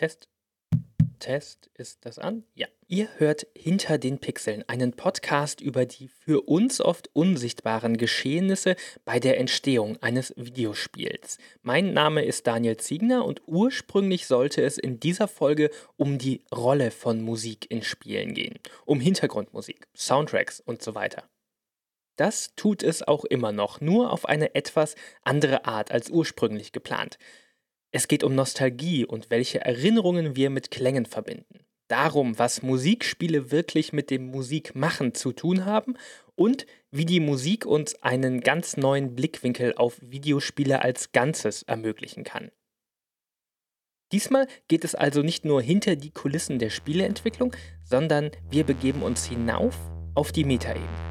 Test. Test, ist das an? Ja. Ihr hört Hinter den Pixeln, einen Podcast über die für uns oft unsichtbaren Geschehnisse bei der Entstehung eines Videospiels. Mein Name ist Daniel Ziegner und ursprünglich sollte es in dieser Folge um die Rolle von Musik in Spielen gehen, um Hintergrundmusik, Soundtracks und so weiter. Das tut es auch immer noch, nur auf eine etwas andere Art als ursprünglich geplant. Es geht um Nostalgie und welche Erinnerungen wir mit Klängen verbinden. Darum, was Musikspiele wirklich mit dem Musikmachen zu tun haben und wie die Musik uns einen ganz neuen Blickwinkel auf Videospiele als Ganzes ermöglichen kann. Diesmal geht es also nicht nur hinter die Kulissen der Spieleentwicklung, sondern wir begeben uns hinauf auf die Metaebene.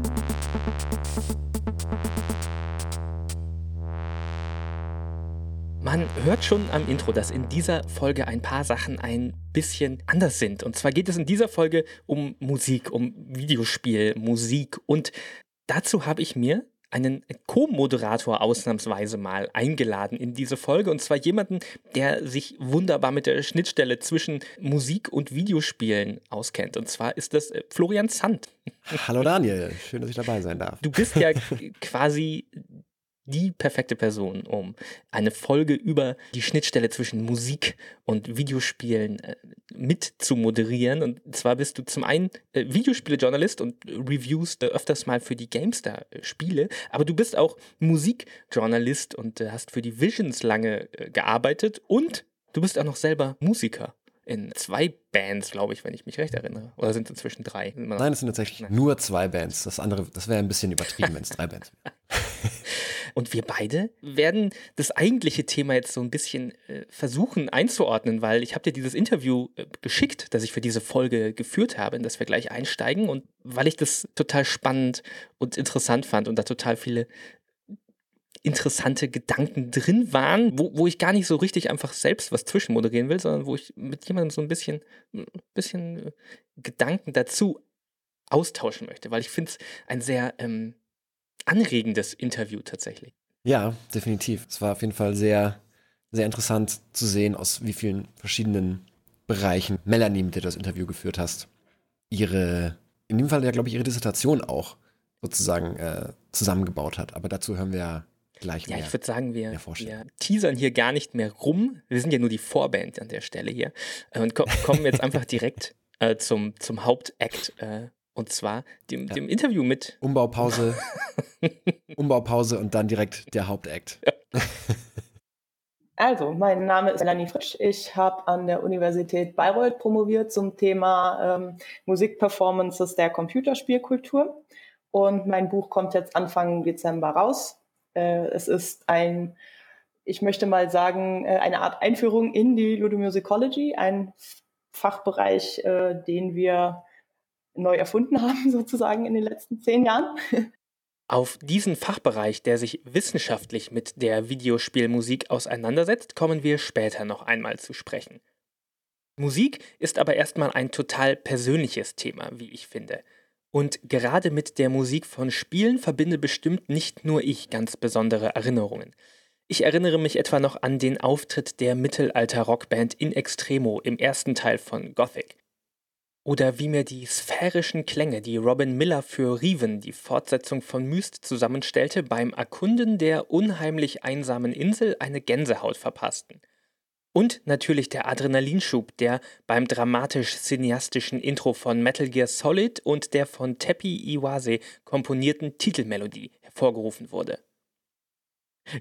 Man hört schon am Intro, dass in dieser Folge ein paar Sachen ein bisschen anders sind. Und zwar geht es in dieser Folge um Musik, um Videospiel, Musik. Und dazu habe ich mir einen Co-Moderator ausnahmsweise mal eingeladen in diese Folge. Und zwar jemanden, der sich wunderbar mit der Schnittstelle zwischen Musik und Videospielen auskennt. Und zwar ist das äh, Florian Zandt. Hallo Daniel, schön, dass ich dabei sein darf. Du bist ja quasi die perfekte Person, um eine Folge über die Schnittstelle zwischen Musik und Videospielen äh, mit zu moderieren. Und zwar bist du zum einen äh, Videospielejournalist und reviewst äh, öfters mal für die GameStar-Spiele, aber du bist auch Musikjournalist und äh, hast für die Visions lange äh, gearbeitet und du bist auch noch selber Musiker in zwei Bands, glaube ich, wenn ich mich recht erinnere. Oder sind es inzwischen drei? Nein, es sind tatsächlich Nein. nur zwei Bands. Das andere, das wäre ein bisschen übertrieben, wenn es drei Bands wären. Und wir beide werden das eigentliche Thema jetzt so ein bisschen äh, versuchen einzuordnen, weil ich habe dir dieses Interview äh, geschickt, das ich für diese Folge geführt habe, in das wir gleich einsteigen und weil ich das total spannend und interessant fand und da total viele interessante Gedanken drin waren, wo, wo ich gar nicht so richtig einfach selbst was zwischenmoderieren will, sondern wo ich mit jemandem so ein bisschen, ein bisschen äh, Gedanken dazu austauschen möchte, weil ich finde es ein sehr ähm, anregendes Interview tatsächlich. Ja, definitiv. Es war auf jeden Fall sehr, sehr interessant zu sehen, aus wie vielen verschiedenen Bereichen Melanie, mit der du das Interview geführt hast, ihre, in dem Fall ja, glaube ich, ihre Dissertation auch sozusagen äh, zusammengebaut hat. Aber dazu hören wir ja gleich ja, mehr. Ja, ich würde sagen, wir, wir, teasern hier gar nicht mehr rum. Wir sind ja nur die Vorband an der Stelle hier äh, und ko kommen jetzt einfach direkt äh, zum, zum Hauptakt äh, und zwar dem, ja. dem Interview mit. Umbaupause. Umbaupause und dann direkt der Hauptakt. Ja. Also, mein Name ist Melanie Frisch. Ich habe an der Universität Bayreuth promoviert zum Thema ähm, Musikperformances der Computerspielkultur. Und mein Buch kommt jetzt Anfang Dezember raus. Äh, es ist ein, ich möchte mal sagen, äh, eine Art Einführung in die Ludomusicology, ein Fachbereich, äh, den wir neu erfunden haben, sozusagen in den letzten zehn Jahren. Auf diesen Fachbereich, der sich wissenschaftlich mit der Videospielmusik auseinandersetzt, kommen wir später noch einmal zu sprechen. Musik ist aber erstmal ein total persönliches Thema, wie ich finde. Und gerade mit der Musik von Spielen verbinde bestimmt nicht nur ich ganz besondere Erinnerungen. Ich erinnere mich etwa noch an den Auftritt der Mittelalter-Rockband In Extremo im ersten Teil von Gothic. Oder wie mir die sphärischen Klänge, die Robin Miller für Riven, die Fortsetzung von Myst, zusammenstellte, beim Erkunden der unheimlich einsamen Insel eine Gänsehaut verpassten. Und natürlich der Adrenalinschub, der beim dramatisch-cineastischen Intro von Metal Gear Solid und der von Teppy Iwase komponierten Titelmelodie hervorgerufen wurde.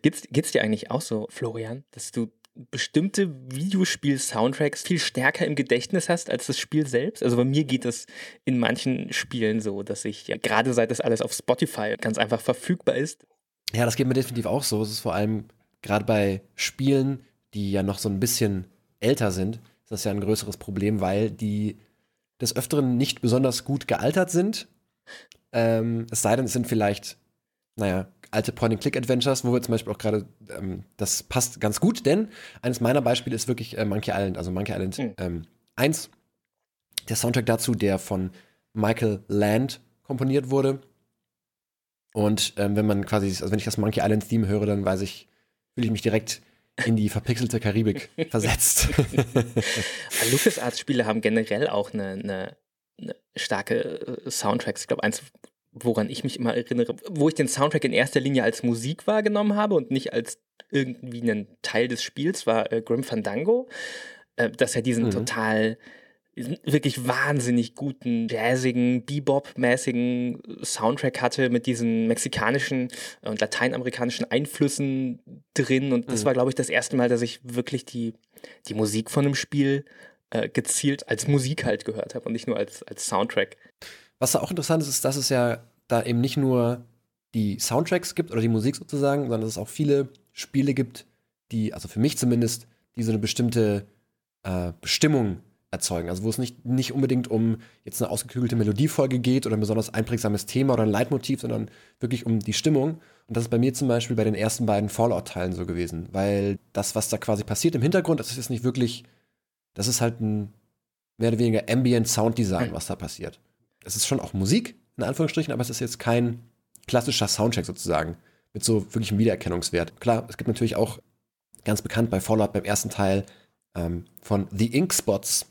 Geht's, geht's dir eigentlich auch so, Florian, dass du bestimmte Videospiel-Soundtracks viel stärker im Gedächtnis hast als das Spiel selbst. Also bei mir geht es in manchen Spielen so, dass ich, ja, gerade seit das alles auf Spotify ganz einfach verfügbar ist. Ja, das geht mir definitiv auch so. Es ist vor allem gerade bei Spielen, die ja noch so ein bisschen älter sind, ist das ja ein größeres Problem, weil die des Öfteren nicht besonders gut gealtert sind. Ähm, es sei denn, es sind vielleicht, naja, alte Point-and-Click-Adventures, wo wir zum Beispiel auch gerade, ähm, das passt ganz gut, denn eines meiner Beispiele ist wirklich äh, Monkey Island, also Monkey Island mhm. ähm, 1. Der Soundtrack dazu, der von Michael Land komponiert wurde. Und ähm, wenn man quasi, also wenn ich das Monkey Island Theme höre, dann weiß ich, fühle ich mich direkt in die verpixelte Karibik versetzt. LucasArts-Spiele haben generell auch eine, eine, eine starke äh, Soundtracks. Ich glaube, eins, woran ich mich immer erinnere, wo ich den Soundtrack in erster Linie als Musik wahrgenommen habe und nicht als irgendwie einen Teil des Spiels, war äh, Grim Fandango. Äh, dass er diesen mhm. total wirklich wahnsinnig guten, jazzigen, Bebop-mäßigen Soundtrack hatte mit diesen mexikanischen und lateinamerikanischen Einflüssen drin. Und das mhm. war, glaube ich, das erste Mal, dass ich wirklich die, die Musik von einem Spiel äh, gezielt als Musik halt gehört habe und nicht nur als, als Soundtrack. Was da auch interessant ist, ist, dass es ja da eben nicht nur die Soundtracks gibt oder die Musik sozusagen, sondern dass es auch viele Spiele gibt, die, also für mich zumindest, die so eine bestimmte äh, Bestimmung erzeugen. Also wo es nicht, nicht unbedingt um jetzt eine ausgeklügelte Melodiefolge geht oder ein besonders einprägsames Thema oder ein Leitmotiv, sondern wirklich um die Stimmung. Und das ist bei mir zum Beispiel bei den ersten beiden Fallout-Teilen so gewesen. Weil das, was da quasi passiert im Hintergrund, das ist jetzt nicht wirklich, das ist halt ein mehr oder weniger Ambient Sound Design, was da passiert. Es ist schon auch Musik, in Anführungsstrichen, aber es ist jetzt kein klassischer Soundtrack sozusagen, mit so wirklichem Wiedererkennungswert. Klar, es gibt natürlich auch ganz bekannt bei Fallout beim ersten Teil ähm, von The Ink Spots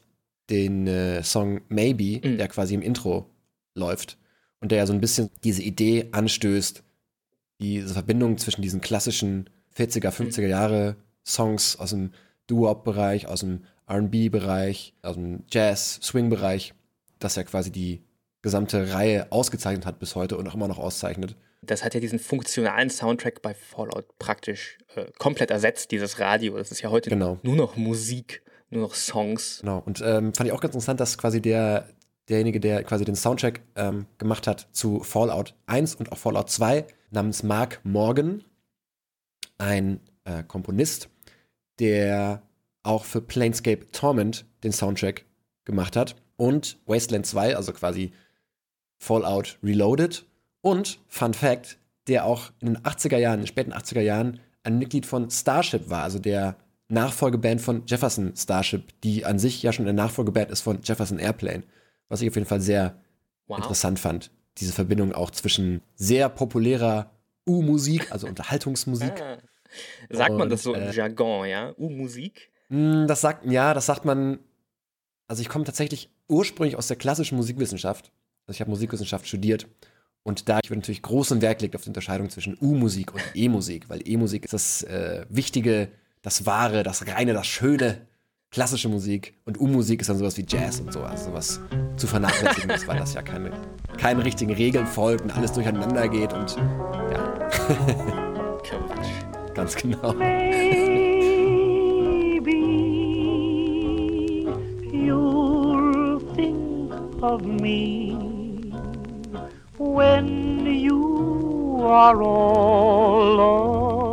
den äh, Song Maybe, mhm. der quasi im Intro läuft und der ja so ein bisschen diese Idee anstößt, diese Verbindung zwischen diesen klassischen 40er, 50er Jahre Songs aus dem Doo-Wop-Bereich, aus dem R&B-Bereich, aus dem Jazz-Swing-Bereich, dass er quasi die gesamte Reihe ausgezeichnet hat bis heute und auch immer noch auszeichnet. Das hat ja diesen funktionalen Soundtrack bei Fallout praktisch äh, komplett ersetzt, dieses Radio. Das ist ja heute genau. nur noch Musik nur noch Songs. Genau, und ähm, fand ich auch ganz interessant, dass quasi der, derjenige, der quasi den Soundtrack ähm, gemacht hat zu Fallout 1 und auch Fallout 2, namens Mark Morgan, ein äh, Komponist, der auch für Planescape Torment den Soundtrack gemacht hat und Wasteland 2, also quasi Fallout Reloaded und Fun Fact, der auch in den 80er Jahren, in den späten 80er Jahren ein Mitglied von Starship war, also der Nachfolgeband von Jefferson Starship, die an sich ja schon eine Nachfolgeband ist von Jefferson Airplane. Was ich auf jeden Fall sehr wow. interessant fand. Diese Verbindung auch zwischen sehr populärer U-Musik, also Unterhaltungsmusik. Ah. Sagt und, man das so im äh, Jargon, ja? U-Musik? Hm, das sagt, ja, das sagt man. Also ich komme tatsächlich ursprünglich aus der klassischen Musikwissenschaft. Also ich habe Musikwissenschaft studiert. Und da wird natürlich großen Wert gelegt auf die Unterscheidung zwischen U-Musik und E-Musik, weil E-Musik ist das äh, wichtige das Wahre, das Reine, das Schöne, klassische Musik. Und U-Musik ist dann sowas wie Jazz und so, also sowas zu vernachlässigen ist, weil das ja keine, keine richtigen Regeln folgt und alles durcheinander geht und ja. Ganz genau. Maybe you'll think of me when you are all alone.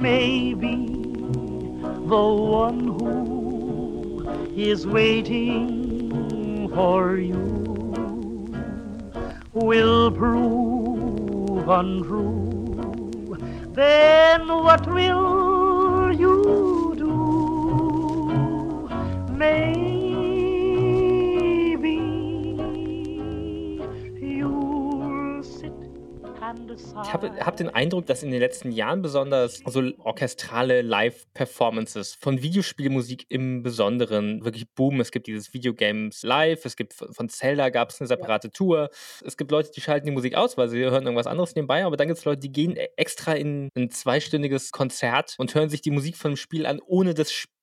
Maybe the one who is waiting for you will prove untrue. Then what will you do? Maybe Ich habe hab den Eindruck, dass in den letzten Jahren besonders so orchestrale Live-Performances von Videospielmusik im Besonderen wirklich boomen. Es gibt dieses Videogames Live, es gibt von Zelda gab es eine separate Tour. Es gibt Leute, die schalten die Musik aus, weil sie hören irgendwas anderes nebenbei, aber dann gibt es Leute, die gehen extra in ein zweistündiges Konzert und hören sich die Musik von dem Spiel an, ohne das Spiel.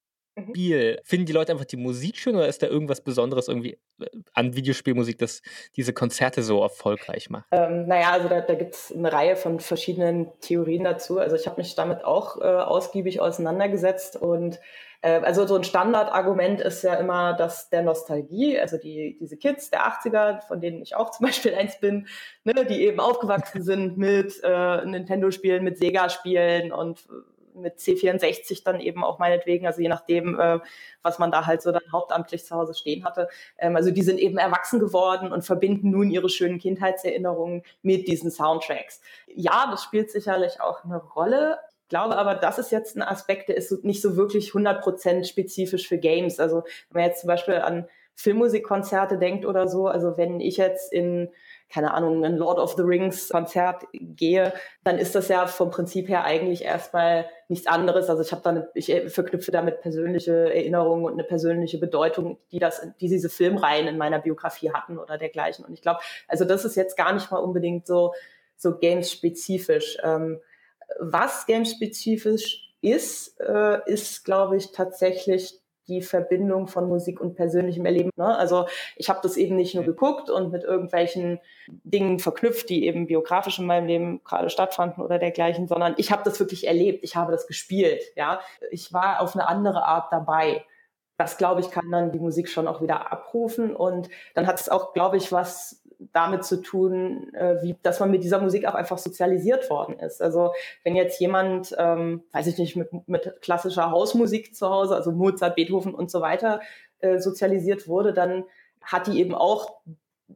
Spiel. Finden die Leute einfach die Musik schön oder ist da irgendwas Besonderes irgendwie äh, an Videospielmusik, das diese Konzerte so erfolgreich macht? Ähm, naja, also da, da gibt es eine Reihe von verschiedenen Theorien dazu. Also ich habe mich damit auch äh, ausgiebig auseinandergesetzt und äh, also so ein Standardargument ist ja immer das der Nostalgie, also die, diese Kids der 80er, von denen ich auch zum Beispiel eins bin, ne, die eben aufgewachsen sind mit äh, Nintendo-Spielen, mit Sega-Spielen und mit C64 dann eben auch meinetwegen, also je nachdem, äh, was man da halt so dann hauptamtlich zu Hause stehen hatte. Ähm, also die sind eben erwachsen geworden und verbinden nun ihre schönen Kindheitserinnerungen mit diesen Soundtracks. Ja, das spielt sicherlich auch eine Rolle. Ich glaube aber, das ist jetzt ein Aspekt, der ist nicht so wirklich 100% spezifisch für Games. Also wenn man jetzt zum Beispiel an Filmmusikkonzerte denkt oder so, also wenn ich jetzt in keine Ahnung, ein Lord of the Rings Konzert gehe, dann ist das ja vom Prinzip her eigentlich erstmal nichts anderes. Also ich habe dann, ich verknüpfe damit persönliche Erinnerungen und eine persönliche Bedeutung, die das, die diese Filmreihen in meiner Biografie hatten oder dergleichen. Und ich glaube, also das ist jetzt gar nicht mal unbedingt so, so games-spezifisch. Ähm, was games-spezifisch ist, äh, ist, glaube ich, tatsächlich die Verbindung von Musik und persönlichem Erleben. Ne? Also ich habe das eben nicht nur geguckt und mit irgendwelchen Dingen verknüpft, die eben biografisch in meinem Leben gerade stattfanden oder dergleichen, sondern ich habe das wirklich erlebt, ich habe das gespielt. Ja, ich war auf eine andere Art dabei. Das glaube ich kann dann die Musik schon auch wieder abrufen und dann hat es auch, glaube ich, was damit zu tun, äh, wie, dass man mit dieser Musik auch einfach sozialisiert worden ist. Also wenn jetzt jemand, ähm, weiß ich nicht, mit, mit klassischer Hausmusik zu Hause, also Mozart, Beethoven und so weiter, äh, sozialisiert wurde, dann hat die eben auch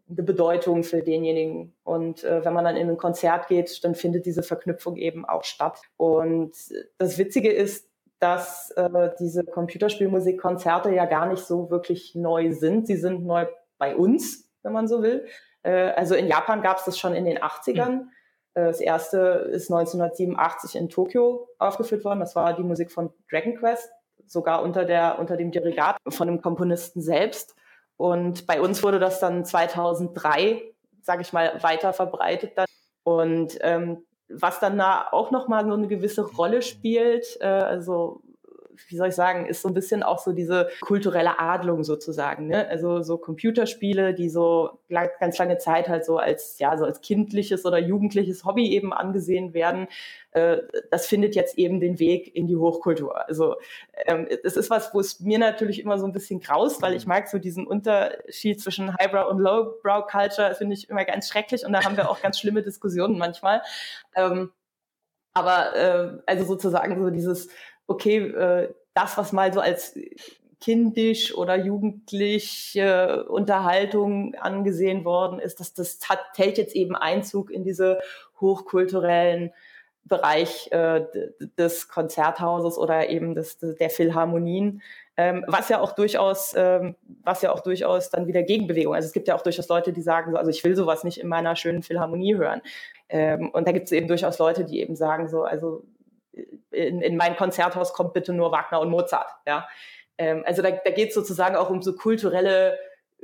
eine Bedeutung für denjenigen. Und äh, wenn man dann in ein Konzert geht, dann findet diese Verknüpfung eben auch statt. Und das Witzige ist, dass äh, diese Computerspielmusikkonzerte ja gar nicht so wirklich neu sind. Sie sind neu bei uns, wenn man so will. Äh, also in Japan gab es das schon in den 80ern. Mhm. Äh, das erste ist 1987 in Tokio aufgeführt worden. Das war die Musik von Dragon Quest, sogar unter, der, unter dem Dirigat von dem Komponisten selbst. Und bei uns wurde das dann 2003, sage ich mal, weiter verbreitet. Dann. Und ähm, was dann da auch nochmal so eine gewisse Rolle spielt, äh, also wie soll ich sagen, ist so ein bisschen auch so diese kulturelle Adlung sozusagen. Ne? Also so Computerspiele, die so lang, ganz lange Zeit halt so als, ja, so als kindliches oder jugendliches Hobby eben angesehen werden. Äh, das findet jetzt eben den Weg in die Hochkultur. Also ähm, es ist was, wo es mir natürlich immer so ein bisschen graust, weil ich mag so diesen Unterschied zwischen Highbrow und Lowbrow Culture, finde ich immer ganz schrecklich und da haben wir auch ganz schlimme Diskussionen manchmal. Ähm, aber äh, also sozusagen so dieses okay, äh, das, was mal so als kindisch oder jugendliche Unterhaltung angesehen worden ist, dass das hat, hält jetzt eben Einzug in diese hochkulturellen Bereich äh, des Konzerthauses oder eben des, der Philharmonien, ähm, was ja auch durchaus, ähm, was ja auch durchaus dann wieder Gegenbewegung. Also es gibt ja auch durchaus Leute, die sagen so, also ich will sowas nicht in meiner schönen Philharmonie hören. Ähm, und da gibt es eben durchaus Leute, die eben sagen so, also in, in mein Konzerthaus kommt bitte nur Wagner und Mozart. Ja? Ähm, also da, da geht es sozusagen auch um so kulturelle,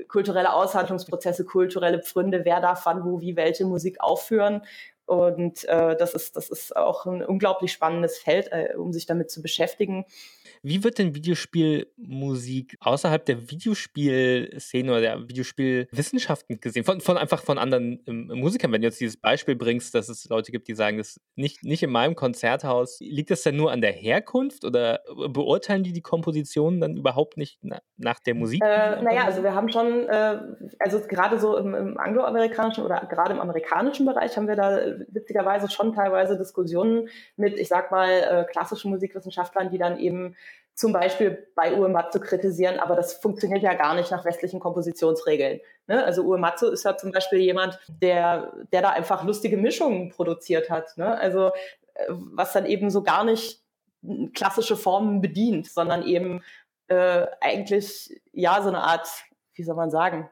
kulturelle Aushandlungsprozesse, kulturelle Pfründe, wer darf wann, wo, wie, welche Musik aufführen. Und äh, das, ist, das ist auch ein unglaublich spannendes Feld, äh, um sich damit zu beschäftigen. Wie wird denn Videospielmusik außerhalb der Videospielszene oder der Videospielwissenschaften gesehen? Von, von einfach von anderen ähm, Musikern. Wenn du jetzt dieses Beispiel bringst, dass es Leute gibt, die sagen, das nicht, nicht in meinem Konzerthaus. Liegt das denn nur an der Herkunft oder beurteilen die die Kompositionen dann überhaupt nicht na, nach der Musik? Äh, naja, also wir haben schon, äh, also gerade so im, im angloamerikanischen oder gerade im amerikanischen Bereich haben wir da witzigerweise schon teilweise Diskussionen mit, ich sag mal, äh, klassischen Musikwissenschaftlern, die dann eben zum Beispiel bei Uematsu kritisieren, aber das funktioniert ja gar nicht nach westlichen Kompositionsregeln. Ne? Also Uematsu ist ja zum Beispiel jemand, der, der da einfach lustige Mischungen produziert hat. Ne? Also äh, was dann eben so gar nicht klassische Formen bedient, sondern eben äh, eigentlich ja so eine Art, wie soll man sagen,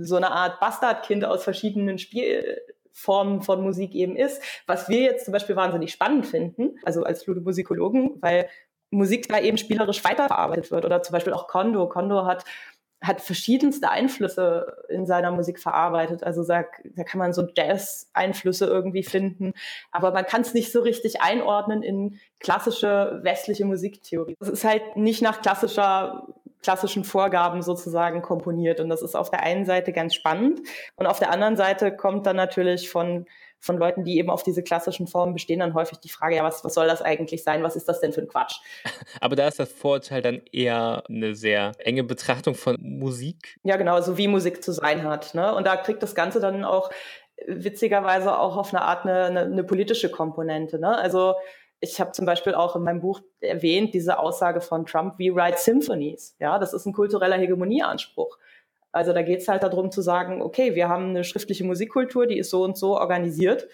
so eine Art Bastardkind aus verschiedenen Spielformen von Musik eben ist, was wir jetzt zum Beispiel wahnsinnig spannend finden, also als Ludomusikologen, weil Musik da eben spielerisch weiterverarbeitet wird. Oder zum Beispiel auch Kondo. Kondo hat hat verschiedenste Einflüsse in seiner Musik verarbeitet. Also da, da kann man so Jazz-Einflüsse irgendwie finden, aber man kann es nicht so richtig einordnen in klassische westliche Musiktheorie. Es ist halt nicht nach klassischer klassischen Vorgaben sozusagen komponiert und das ist auf der einen Seite ganz spannend und auf der anderen Seite kommt dann natürlich von von Leuten, die eben auf diese klassischen Formen bestehen, dann häufig die Frage, ja, was, was soll das eigentlich sein? Was ist das denn für ein Quatsch? Aber da ist das Vorurteil dann eher eine sehr enge Betrachtung von Musik. Ja, genau, so wie Musik zu sein hat. Ne? Und da kriegt das Ganze dann auch witzigerweise auch auf eine Art eine, eine, eine politische Komponente. Ne? Also ich habe zum Beispiel auch in meinem Buch erwähnt, diese Aussage von Trump, we write symphonies. Ja, das ist ein kultureller Hegemonieanspruch. Also da geht es halt darum zu sagen, okay, wir haben eine schriftliche Musikkultur, die ist so und so organisiert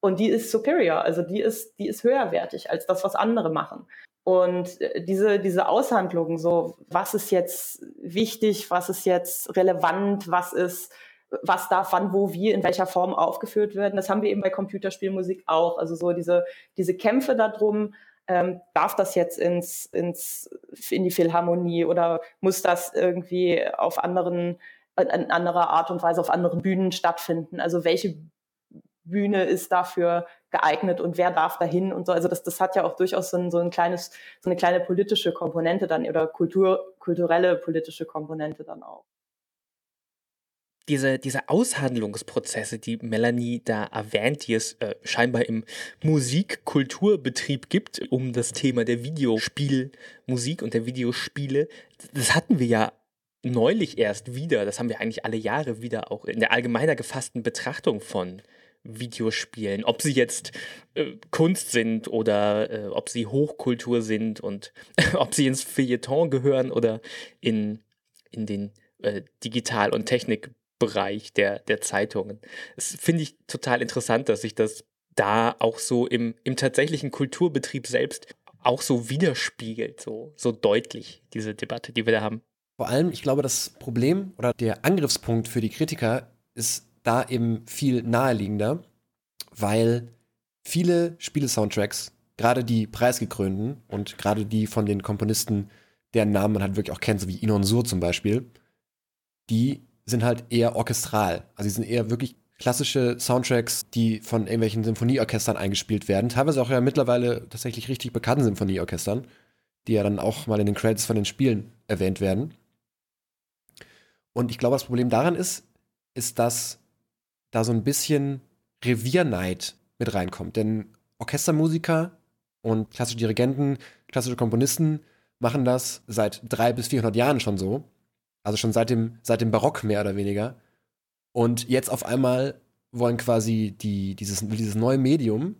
und die ist superior, also die ist, die ist höherwertig als das, was andere machen. Und äh, diese, diese Aushandlungen, so was ist jetzt wichtig, was ist jetzt relevant, was ist was darf wann, wo, wie, in welcher Form aufgeführt werden. Das haben wir eben bei Computerspielmusik auch. Also so diese, diese Kämpfe darum, ähm, darf das jetzt ins, ins, in die Philharmonie oder muss das irgendwie auf anderen, in anderer Art und Weise auf anderen Bühnen stattfinden? Also welche Bühne ist dafür geeignet und wer darf dahin und so. Also das, das hat ja auch durchaus so ein, so ein kleines, so eine kleine politische Komponente dann oder Kultur, kulturelle politische Komponente dann auch diese, diese Aushandlungsprozesse, die Melanie da erwähnt, die es äh, scheinbar im Musikkulturbetrieb gibt, um das Thema der Videospielmusik und der Videospiele, das hatten wir ja neulich erst wieder, das haben wir eigentlich alle Jahre wieder auch in der allgemeiner gefassten Betrachtung von Videospielen, ob sie jetzt äh, Kunst sind oder äh, ob sie Hochkultur sind und ob sie ins Feuilleton gehören oder in, in den äh, Digital- und Technik- Bereich der, der Zeitungen. Das finde ich total interessant, dass sich das da auch so im, im tatsächlichen Kulturbetrieb selbst auch so widerspiegelt, so, so deutlich, diese Debatte, die wir da haben. Vor allem, ich glaube, das Problem oder der Angriffspunkt für die Kritiker ist da eben viel naheliegender, weil viele Spiele-Soundtracks, gerade die preisgekrönten und gerade die von den Komponisten, deren Namen man halt wirklich auch kennt, so wie Inon Sur zum Beispiel, die sind halt eher orchestral. Also sie sind eher wirklich klassische Soundtracks, die von irgendwelchen Symphonieorchestern eingespielt werden. Teilweise auch ja mittlerweile tatsächlich richtig bekannten Symphonieorchestern, die ja dann auch mal in den Credits von den Spielen erwähnt werden. Und ich glaube, das Problem daran ist, ist, dass da so ein bisschen Revierneid mit reinkommt. Denn Orchestermusiker und klassische Dirigenten, klassische Komponisten machen das seit drei bis 400 Jahren schon so. Also schon seit dem, seit dem Barock mehr oder weniger. Und jetzt auf einmal wollen quasi die, dieses, dieses neue Medium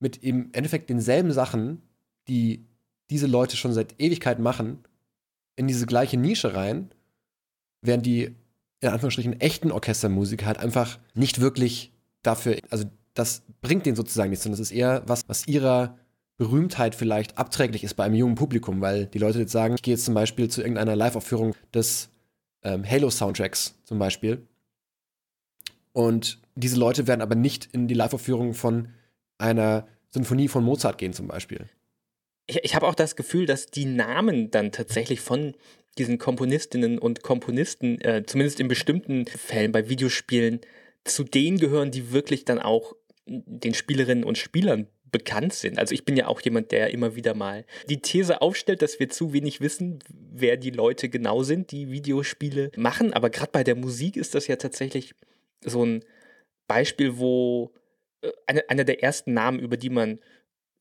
mit im Endeffekt denselben Sachen, die diese Leute schon seit Ewigkeit machen, in diese gleiche Nische rein, während die in Anführungsstrichen echten Orchestermusiker halt einfach nicht wirklich dafür, also das bringt denen sozusagen nichts, sondern das ist eher was, was ihrer Berühmtheit vielleicht abträglich ist bei einem jungen Publikum, weil die Leute jetzt sagen, ich gehe jetzt zum Beispiel zu irgendeiner Live-Aufführung des ähm, Halo-Soundtracks zum Beispiel. Und diese Leute werden aber nicht in die Live-Aufführung von einer Sinfonie von Mozart gehen zum Beispiel. Ich, ich habe auch das Gefühl, dass die Namen dann tatsächlich von diesen Komponistinnen und Komponisten, äh, zumindest in bestimmten Fällen bei Videospielen, zu denen gehören, die wirklich dann auch den Spielerinnen und Spielern bekannt sind. Also ich bin ja auch jemand, der immer wieder mal die These aufstellt, dass wir zu wenig wissen, wer die Leute genau sind, die Videospiele machen. Aber gerade bei der Musik ist das ja tatsächlich so ein Beispiel, wo äh, eine, einer der ersten Namen, über die man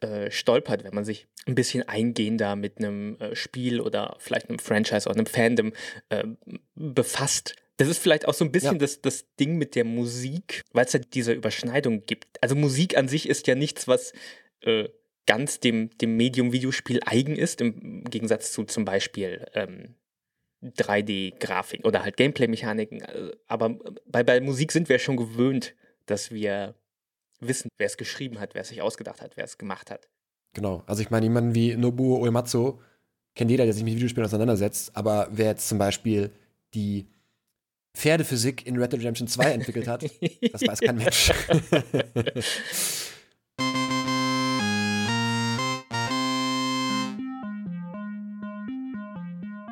äh, stolpert, wenn man sich ein bisschen eingehender mit einem äh, Spiel oder vielleicht einem Franchise oder einem Fandom äh, befasst, das ist vielleicht auch so ein bisschen ja. das, das Ding mit der Musik, weil es ja diese Überschneidung gibt. Also Musik an sich ist ja nichts, was äh, ganz dem, dem Medium Videospiel eigen ist, im Gegensatz zu zum Beispiel ähm, 3D-Grafik oder halt Gameplay-Mechaniken. Äh, aber bei, bei Musik sind wir schon gewöhnt, dass wir wissen, wer es geschrieben hat, wer es sich ausgedacht hat, wer es gemacht hat. Genau. Also ich meine, jemanden wie Nobuo Uematsu kennt jeder, der sich mit Videospielen auseinandersetzt, aber wer jetzt zum Beispiel die Pferdephysik in Red Dead Redemption 2 entwickelt hat. Das weiß kein Mensch.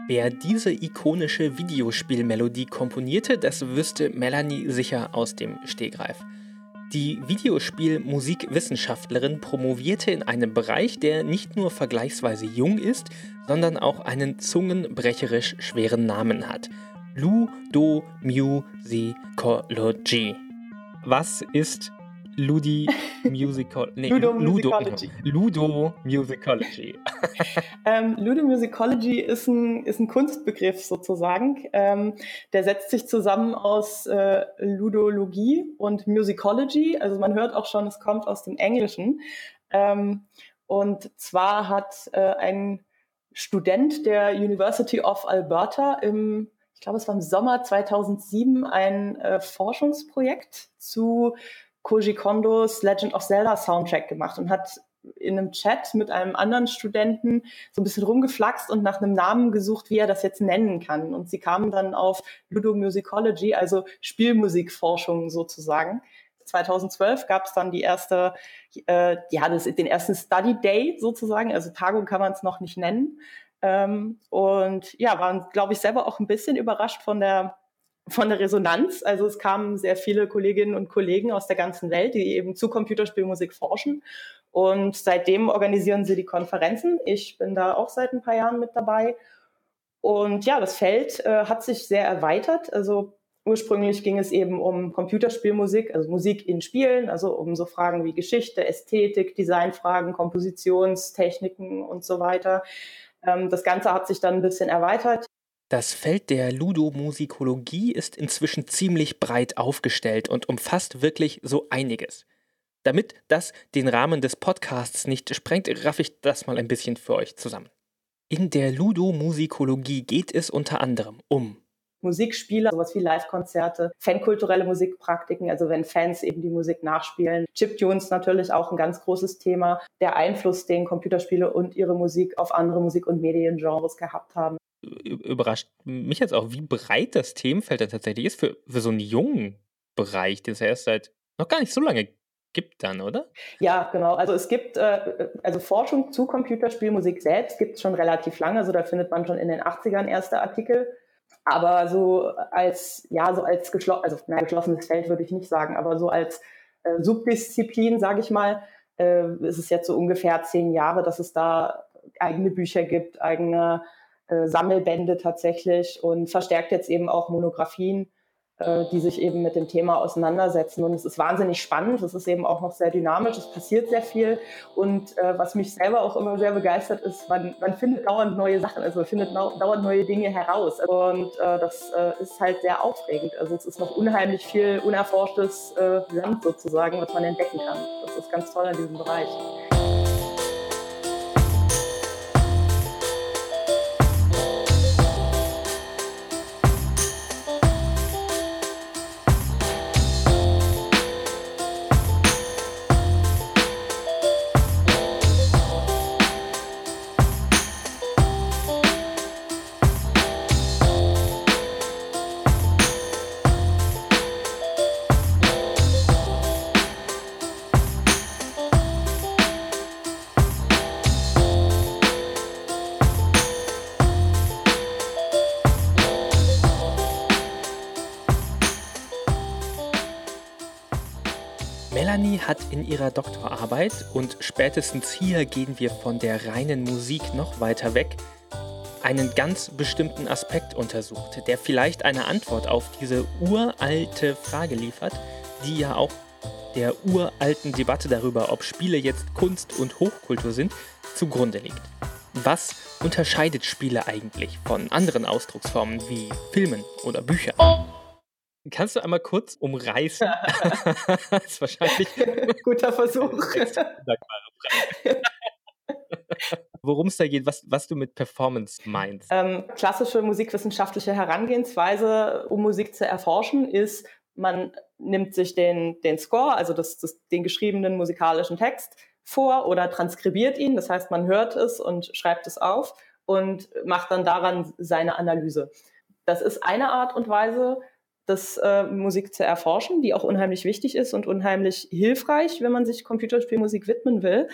Wer diese ikonische Videospielmelodie komponierte, das wüsste Melanie sicher aus dem Stegreif. Die Videospielmusikwissenschaftlerin promovierte in einem Bereich, der nicht nur vergleichsweise jung ist, sondern auch einen zungenbrecherisch schweren Namen hat – Ludomusicology. Was ist Ludi Musical nee, Ludo, Musicology. Ludo, Musicology. ähm, Ludo Musicology ist ein, ist ein Kunstbegriff sozusagen. Ähm, der setzt sich zusammen aus äh, Ludologie und Musicology. Also man hört auch schon, es kommt aus dem Englischen. Ähm, Und zwar hat äh, ein Student der University of Alberta im, ich glaube, es war im Sommer 2007 ein äh, Forschungsprojekt zu Koji Kondos Legend of Zelda Soundtrack gemacht und hat in einem Chat mit einem anderen Studenten so ein bisschen rumgeflaxt und nach einem Namen gesucht, wie er das jetzt nennen kann. Und sie kamen dann auf Ludomusicology, also Spielmusikforschung sozusagen. 2012 gab es dann die erste, äh, ja, das, den ersten Study Day sozusagen, also Tagung kann man es noch nicht nennen. Ähm, und ja, waren, glaube ich, selber auch ein bisschen überrascht von der von der Resonanz. Also es kamen sehr viele Kolleginnen und Kollegen aus der ganzen Welt, die eben zu Computerspielmusik forschen. Und seitdem organisieren sie die Konferenzen. Ich bin da auch seit ein paar Jahren mit dabei. Und ja, das Feld äh, hat sich sehr erweitert. Also ursprünglich ging es eben um Computerspielmusik, also Musik in Spielen, also um so Fragen wie Geschichte, Ästhetik, Designfragen, Kompositionstechniken und so weiter. Ähm, das Ganze hat sich dann ein bisschen erweitert. Das Feld der Ludomusikologie ist inzwischen ziemlich breit aufgestellt und umfasst wirklich so einiges. Damit das den Rahmen des Podcasts nicht sprengt, raff ich das mal ein bisschen für euch zusammen. In der Ludomusikologie geht es unter anderem um Musikspiele, sowas wie Live-Konzerte, fankulturelle Musikpraktiken, also wenn Fans eben die Musik nachspielen. Chiptunes natürlich auch ein ganz großes Thema. Der Einfluss, den Computerspiele und ihre Musik auf andere Musik- und Mediengenres gehabt haben überrascht mich jetzt auch, wie breit das Themenfeld da tatsächlich ist für, für so einen jungen Bereich, den es ja erst seit noch gar nicht so lange gibt dann, oder? Ja, genau. Also es gibt, äh, also Forschung zu Computerspielmusik selbst gibt es schon relativ lange. Also da findet man schon in den 80ern erste Artikel. Aber so als, ja, so als geschlo also, nein, geschlossenes Feld würde ich nicht sagen, aber so als äh, Subdisziplin, sage ich mal, äh, ist es jetzt so ungefähr zehn Jahre, dass es da eigene Bücher gibt, eigene äh, Sammelbände tatsächlich und verstärkt jetzt eben auch Monographien, die sich eben mit dem Thema auseinandersetzen. Und es ist wahnsinnig spannend, es ist eben auch noch sehr dynamisch, es passiert sehr viel. Und äh, was mich selber auch immer sehr begeistert ist, man, man findet dauernd neue Sachen, also man findet dauernd neue Dinge heraus. Und äh, das äh, ist halt sehr aufregend. Also es ist noch unheimlich viel unerforschtes äh, Land sozusagen, was man entdecken kann. Das ist ganz toll in diesem Bereich. Hat in ihrer Doktorarbeit, und spätestens hier gehen wir von der reinen Musik noch weiter weg, einen ganz bestimmten Aspekt untersucht, der vielleicht eine Antwort auf diese uralte Frage liefert, die ja auch der uralten Debatte darüber, ob Spiele jetzt Kunst und Hochkultur sind, zugrunde liegt. Was unterscheidet Spiele eigentlich von anderen Ausdrucksformen wie Filmen oder Büchern? Kannst du einmal kurz umreißen? das ist wahrscheinlich. Guter Versuch. Worum es da geht, was, was du mit Performance meinst. Ähm, klassische musikwissenschaftliche Herangehensweise, um Musik zu erforschen, ist, man nimmt sich den, den Score, also das, das, den geschriebenen musikalischen Text, vor oder transkribiert ihn. Das heißt, man hört es und schreibt es auf und macht dann daran seine Analyse. Das ist eine Art und Weise, das äh, Musik zu erforschen, die auch unheimlich wichtig ist und unheimlich hilfreich, wenn man sich Computerspielmusik widmen will.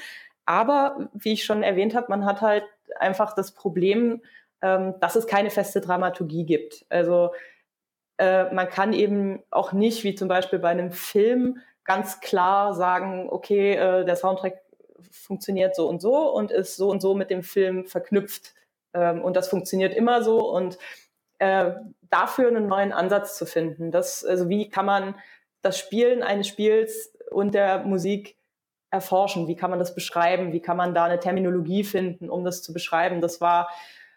Aber wie ich schon erwähnt habe, man hat halt einfach das Problem, ähm, dass es keine feste Dramaturgie gibt. Also äh, man kann eben auch nicht, wie zum Beispiel bei einem Film, ganz klar sagen, okay, äh, der Soundtrack funktioniert so und so und ist so und so mit dem Film verknüpft. Ähm, und das funktioniert immer so und äh, dafür einen neuen Ansatz zu finden. Das, also wie kann man das Spielen eines Spiels und der Musik erforschen? Wie kann man das beschreiben? Wie kann man da eine Terminologie finden, um das zu beschreiben? Das war,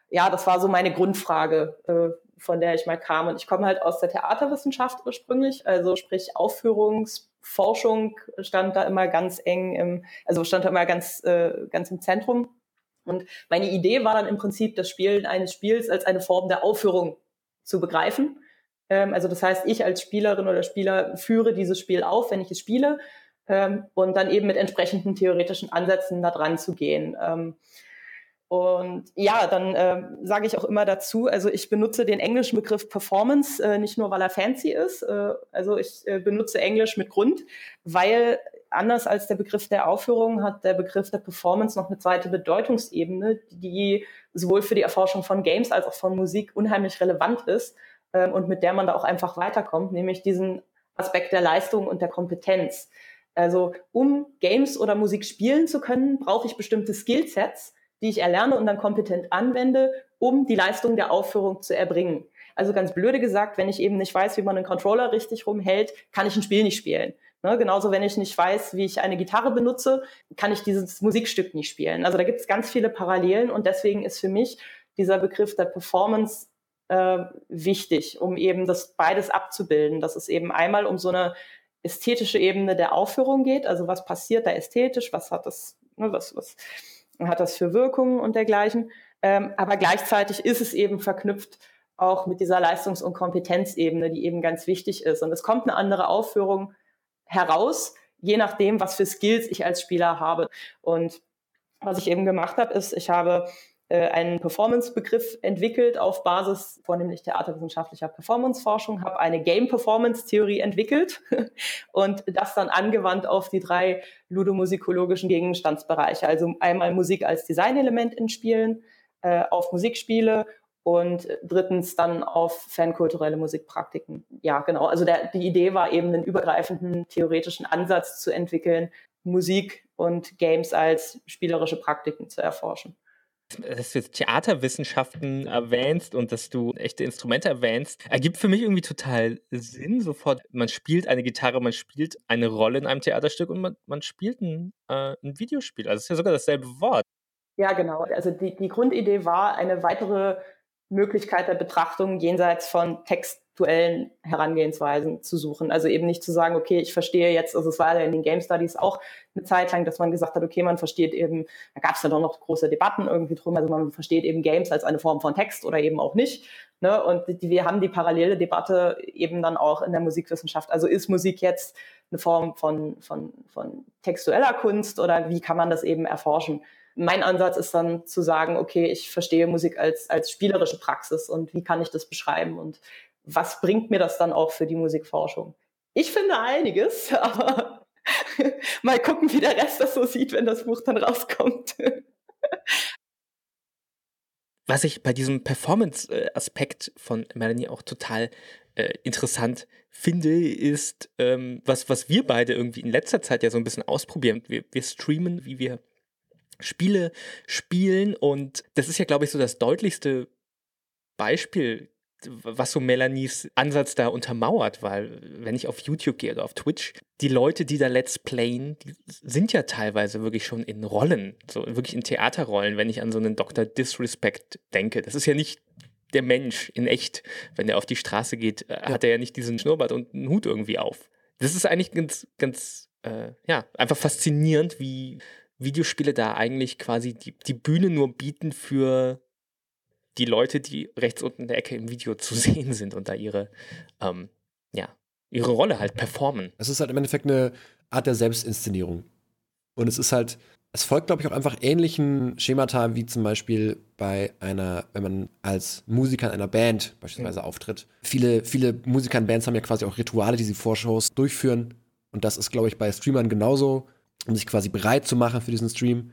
ja, das war so meine Grundfrage, äh, von der ich mal kam. Und ich komme halt aus der Theaterwissenschaft ursprünglich, also sprich Aufführungs- Musikforschung stand da immer ganz eng im, also stand da immer ganz, äh, ganz im Zentrum. Und meine Idee war dann im Prinzip, das Spielen eines Spiels als eine Form der Aufführung zu begreifen. Ähm, also das heißt, ich als Spielerin oder Spieler führe dieses Spiel auf, wenn ich es spiele, ähm, und dann eben mit entsprechenden theoretischen Ansätzen da dran zu gehen. Ähm, und ja, dann äh, sage ich auch immer dazu, also ich benutze den englischen Begriff Performance äh, nicht nur, weil er fancy ist, äh, also ich äh, benutze Englisch mit Grund, weil anders als der Begriff der Aufführung hat der Begriff der Performance noch eine zweite Bedeutungsebene, die sowohl für die Erforschung von Games als auch von Musik unheimlich relevant ist äh, und mit der man da auch einfach weiterkommt, nämlich diesen Aspekt der Leistung und der Kompetenz. Also um Games oder Musik spielen zu können, brauche ich bestimmte Skillsets, die ich erlerne und dann kompetent anwende, um die Leistung der Aufführung zu erbringen. Also ganz blöde gesagt, wenn ich eben nicht weiß, wie man einen Controller richtig rumhält, kann ich ein Spiel nicht spielen. Ne, genauso, wenn ich nicht weiß, wie ich eine Gitarre benutze, kann ich dieses Musikstück nicht spielen. Also da gibt es ganz viele Parallelen und deswegen ist für mich dieser Begriff der Performance äh, wichtig, um eben das beides abzubilden. Dass es eben einmal um so eine ästhetische Ebene der Aufführung geht, also was passiert da ästhetisch, was hat das, ne, was, was hat das für Wirkungen und dergleichen. Ähm, aber gleichzeitig ist es eben verknüpft auch mit dieser Leistungs- und Kompetenzebene, die eben ganz wichtig ist. Und es kommt eine andere Aufführung heraus, je nachdem, was für Skills ich als Spieler habe. Und was ich eben gemacht habe, ist, ich habe äh, einen Performance-Begriff entwickelt auf Basis vornehmlich theaterwissenschaftlicher Performance-Forschung, habe eine Game-Performance-Theorie entwickelt und das dann angewandt auf die drei ludomusikologischen Gegenstandsbereiche. Also einmal Musik als Designelement in Spielen, äh, auf Musikspiele und drittens dann auf fankulturelle Musikpraktiken. Ja, genau. Also der, die Idee war eben, einen übergreifenden theoretischen Ansatz zu entwickeln, Musik und Games als spielerische Praktiken zu erforschen dass du jetzt Theaterwissenschaften erwähnst und dass du echte Instrumente erwähnst, ergibt für mich irgendwie total Sinn sofort. Man spielt eine Gitarre, man spielt eine Rolle in einem Theaterstück und man, man spielt ein, äh, ein Videospiel. Also es ist ja sogar dasselbe Wort. Ja, genau. Also die, die Grundidee war eine weitere Möglichkeit der Betrachtung jenseits von textuellen Herangehensweisen zu suchen. Also eben nicht zu sagen, okay, ich verstehe jetzt, also es war ja in den Game Studies auch eine Zeit lang, dass man gesagt hat, okay, man versteht eben, da gab es ja doch noch große Debatten irgendwie drum, also man versteht eben Games als eine Form von Text oder eben auch nicht. Ne? Und die, wir haben die parallele Debatte eben dann auch in der Musikwissenschaft. Also ist Musik jetzt eine Form von, von, von textueller Kunst oder wie kann man das eben erforschen? mein Ansatz ist dann zu sagen, okay, ich verstehe Musik als, als spielerische Praxis und wie kann ich das beschreiben und was bringt mir das dann auch für die Musikforschung? Ich finde einiges, aber mal gucken, wie der Rest das so sieht, wenn das Buch dann rauskommt. Was ich bei diesem Performance-Aspekt von Melanie auch total äh, interessant finde, ist, ähm, was, was wir beide irgendwie in letzter Zeit ja so ein bisschen ausprobieren. Wir, wir streamen, wie wir Spiele spielen und das ist ja, glaube ich, so das deutlichste Beispiel, was so Melanies Ansatz da untermauert, weil wenn ich auf YouTube gehe oder auf Twitch, die Leute, die da Let's Playen, sind ja teilweise wirklich schon in Rollen, so wirklich in Theaterrollen, wenn ich an so einen Dr. Disrespect denke. Das ist ja nicht der Mensch in echt. Wenn der auf die Straße geht, äh, hat er ja nicht diesen Schnurrbart und einen Hut irgendwie auf. Das ist eigentlich ganz, ganz, äh, ja, einfach faszinierend, wie, Videospiele da eigentlich quasi die, die Bühne nur bieten für die Leute, die rechts unten in der Ecke im Video zu sehen sind und da ihre, ähm, ja, ihre Rolle halt performen. Es ist halt im Endeffekt eine Art der Selbstinszenierung. Und es ist halt, es folgt, glaube ich, auch einfach ähnlichen Schemata wie zum Beispiel bei einer, wenn man als Musiker in einer Band beispielsweise mhm. auftritt. Viele, viele Musiker in Bands haben ja quasi auch Rituale, die sie vor Shows durchführen. Und das ist, glaube ich, bei Streamern genauso um sich quasi bereit zu machen für diesen Stream.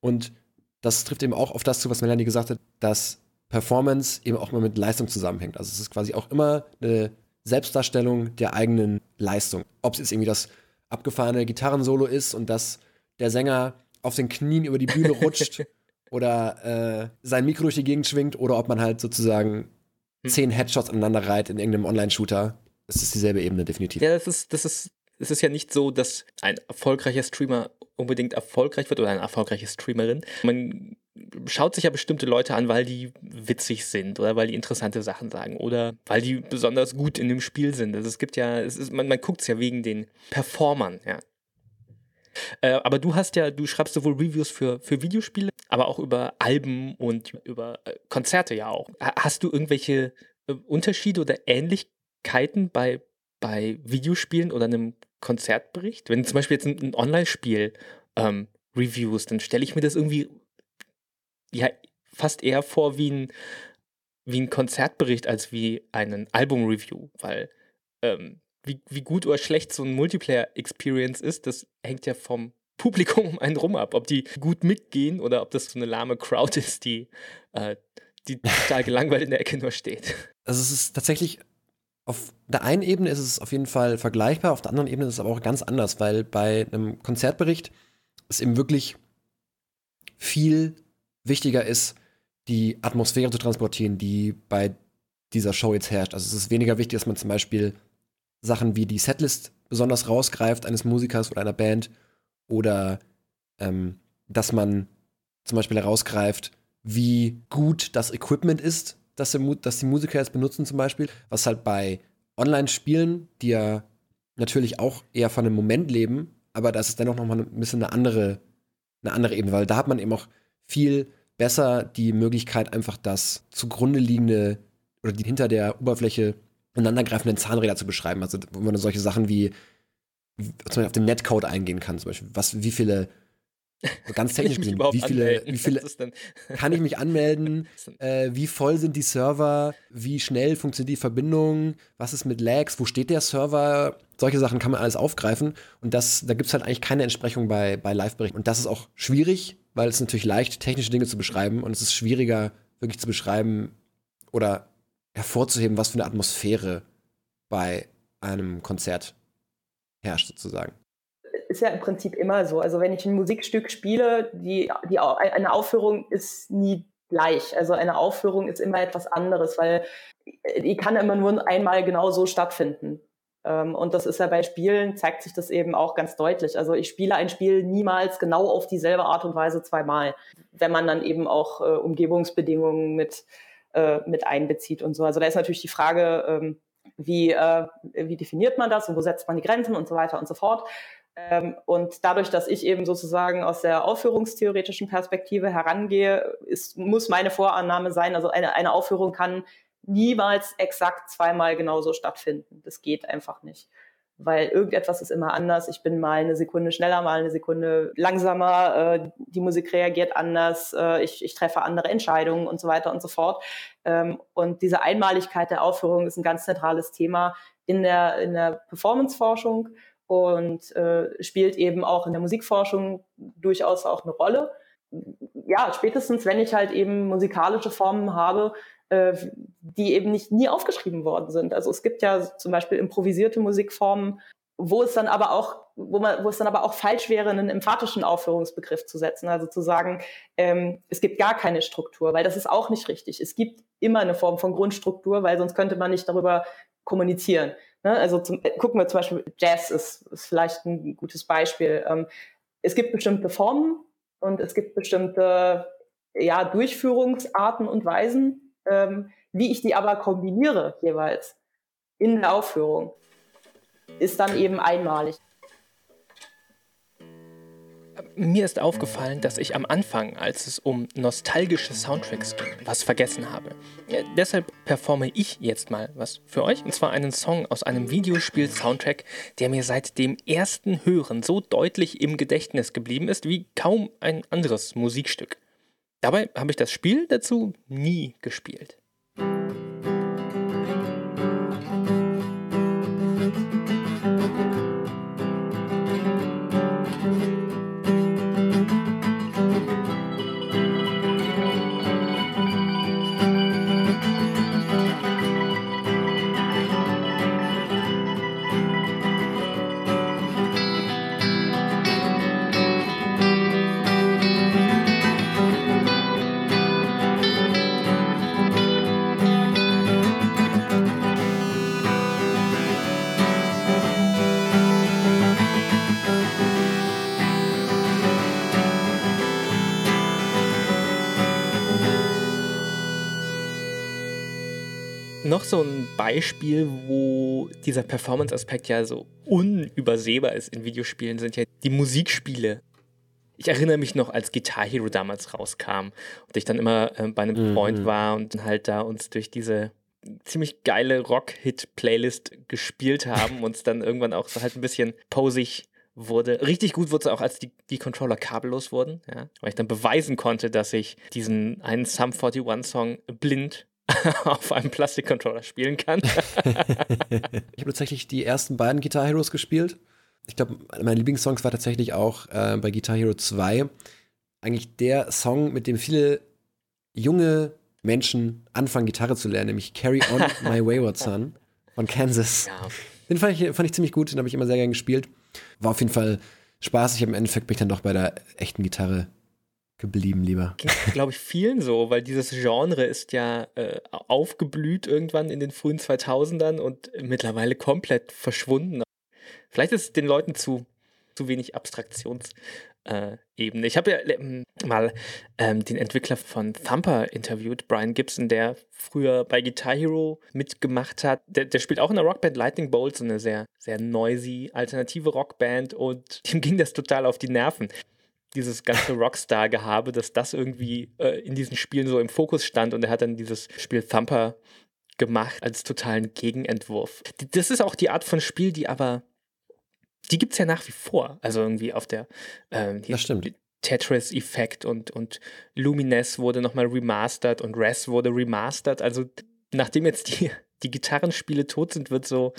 Und das trifft eben auch auf das zu, was Melanie gesagt hat, dass Performance eben auch immer mit Leistung zusammenhängt. Also es ist quasi auch immer eine Selbstdarstellung der eigenen Leistung. Ob es jetzt irgendwie das abgefahrene Gitarrensolo ist und dass der Sänger auf den Knien über die Bühne rutscht oder äh, sein Mikro durch die Gegend schwingt oder ob man halt sozusagen hm. zehn Headshots aneinander reiht in irgendeinem Online-Shooter. Das ist dieselbe Ebene, definitiv. Ja, das ist, das ist es ist ja nicht so, dass ein erfolgreicher Streamer unbedingt erfolgreich wird oder eine erfolgreiche Streamerin. Man schaut sich ja bestimmte Leute an, weil die witzig sind oder weil die interessante Sachen sagen oder weil die besonders gut in dem Spiel sind. Also es gibt ja, es ist, man, man guckt es ja wegen den Performern, ja. Äh, aber du hast ja, du schreibst sowohl Reviews für, für Videospiele, aber auch über Alben und über äh, Konzerte ja auch. Hast du irgendwelche äh, Unterschiede oder Ähnlichkeiten bei, bei Videospielen oder einem Konzertbericht? Wenn du zum Beispiel jetzt ein, ein Online-Spiel ähm, reviewst, dann stelle ich mir das irgendwie ja fast eher vor wie ein, wie ein Konzertbericht als wie einen Album-Review, weil ähm, wie, wie gut oder schlecht so ein Multiplayer-Experience ist, das hängt ja vom Publikum um einen rum ab. Ob die gut mitgehen oder ob das so eine lahme Crowd ist, die, äh, die total gelangweilt in der Ecke nur steht. Also es ist tatsächlich, auf der einen Ebene ist es auf jeden Fall vergleichbar, auf der anderen Ebene ist es aber auch ganz anders, weil bei einem Konzertbericht es eben wirklich viel wichtiger ist, die Atmosphäre zu transportieren, die bei dieser Show jetzt herrscht. Also es ist weniger wichtig, dass man zum Beispiel Sachen wie die Setlist besonders rausgreift eines Musikers oder einer Band oder ähm, dass man zum Beispiel herausgreift, wie gut das Equipment ist, das, die Musiker jetzt benutzen zum Beispiel, was halt bei Online-Spielen, die ja natürlich auch eher von einem Moment leben, aber das ist dennoch noch mal ein bisschen eine andere, eine andere Ebene, weil da hat man eben auch viel besser die Möglichkeit, einfach das zugrunde liegende oder die hinter der Oberfläche ineinandergreifenden Zahnräder zu beschreiben. Also wo man solche Sachen wie zum Beispiel auf den Netcode eingehen kann, zum Beispiel, was, wie viele ganz technisch gesehen, wie viele, wie viele kann ich mich anmelden, äh, wie voll sind die Server, wie schnell funktioniert die Verbindung, was ist mit Lags, wo steht der Server, solche Sachen kann man alles aufgreifen. Und das, da gibt es halt eigentlich keine Entsprechung bei, bei Live-Berichten. Und das ist auch schwierig, weil es natürlich leicht, technische Dinge zu beschreiben. Und es ist schwieriger, wirklich zu beschreiben oder hervorzuheben, was für eine Atmosphäre bei einem Konzert herrscht, sozusagen. Ist ja im Prinzip immer so. Also wenn ich ein Musikstück spiele, die, die, eine Aufführung ist nie gleich. Also eine Aufführung ist immer etwas anderes, weil die kann immer nur einmal genau so stattfinden. Ähm, und das ist ja bei Spielen, zeigt sich das eben auch ganz deutlich. Also ich spiele ein Spiel niemals genau auf dieselbe Art und Weise zweimal, wenn man dann eben auch äh, Umgebungsbedingungen mit, äh, mit einbezieht und so. Also da ist natürlich die Frage, ähm, wie, äh, wie definiert man das und wo setzt man die Grenzen und so weiter und so fort. Ähm, und dadurch, dass ich eben sozusagen aus der aufführungstheoretischen Perspektive herangehe, ist, muss meine Vorannahme sein, also eine, eine Aufführung kann niemals exakt zweimal genauso stattfinden. Das geht einfach nicht. Weil irgendetwas ist immer anders. Ich bin mal eine Sekunde schneller, mal eine Sekunde langsamer. Äh, die Musik reagiert anders. Äh, ich, ich, treffe andere Entscheidungen und so weiter und so fort. Ähm, und diese Einmaligkeit der Aufführung ist ein ganz zentrales Thema in der, in der Performance-Forschung und äh, spielt eben auch in der Musikforschung durchaus auch eine Rolle. Ja, spätestens wenn ich halt eben musikalische Formen habe, die eben nicht nie aufgeschrieben worden sind. Also es gibt ja zum Beispiel improvisierte Musikformen, wo es dann aber auch, wo man, wo es dann aber auch falsch wäre, einen emphatischen Aufführungsbegriff zu setzen. Also zu sagen, ähm, es gibt gar keine Struktur, weil das ist auch nicht richtig. Es gibt immer eine Form von Grundstruktur, weil sonst könnte man nicht darüber kommunizieren. Ne? Also zum, äh, gucken wir zum Beispiel, Jazz ist, ist vielleicht ein gutes Beispiel. Ähm, es gibt bestimmte Formen und es gibt bestimmte ja, Durchführungsarten und Weisen, ähm, wie ich die aber kombiniere jeweils in der Aufführung, ist dann eben einmalig. Mir ist aufgefallen, dass ich am Anfang, als es um nostalgische Soundtracks ging, was vergessen habe. Ja, deshalb performe ich jetzt mal was für euch, und zwar einen Song aus einem Videospiel-Soundtrack, der mir seit dem ersten Hören so deutlich im Gedächtnis geblieben ist wie kaum ein anderes Musikstück. Dabei habe ich das Spiel dazu nie gespielt. Noch so ein Beispiel, wo dieser Performance-Aspekt ja so unübersehbar ist in Videospielen, sind ja die Musikspiele. Ich erinnere mich noch, als Guitar Hero damals rauskam und ich dann immer äh, bei einem mhm. Freund war und halt da uns durch diese ziemlich geile Rock-Hit-Playlist gespielt haben und es dann irgendwann auch so halt ein bisschen posig wurde. Richtig gut wurde es auch, als die, die Controller kabellos wurden, ja, weil ich dann beweisen konnte, dass ich diesen einen Sum 41-Song blind auf einem Plastikcontroller spielen kann. ich habe tatsächlich die ersten beiden Guitar Heroes gespielt ich glaube, meine Lieblingssongs war tatsächlich auch äh, bei Guitar Hero 2 eigentlich der Song, mit dem viele junge Menschen anfangen, Gitarre zu lernen, nämlich Carry On My Wayward Son von Kansas. Ja. Den fand ich, fand ich ziemlich gut, den habe ich immer sehr gern gespielt. War auf jeden Fall spaßig, im Endeffekt bin ich dann doch bei der echten Gitarre geblieben lieber. Glaube ich vielen so, weil dieses Genre ist ja äh, aufgeblüht irgendwann in den frühen 2000ern und mittlerweile komplett verschwunden. Vielleicht ist es den Leuten zu, zu wenig Abstraktionsebene. Äh, ich habe ja ähm, mal ähm, den Entwickler von Thumper interviewt, Brian Gibson, der früher bei Guitar Hero mitgemacht hat. Der, der spielt auch in der Rockband Lightning Bolt, so eine sehr, sehr noisy, alternative Rockband und dem ging das total auf die Nerven dieses ganze Rockstar-Gehabe, dass das irgendwie äh, in diesen Spielen so im Fokus stand und er hat dann dieses Spiel Thumper gemacht als totalen Gegenentwurf. Das ist auch die Art von Spiel, die aber die gibt es ja nach wie vor. Also irgendwie auf der ähm, das stimmt. Tetris-Effekt und, und Lumines wurde nochmal remastert und Res wurde remastert. Also nachdem jetzt die, die Gitarrenspiele tot sind, wird so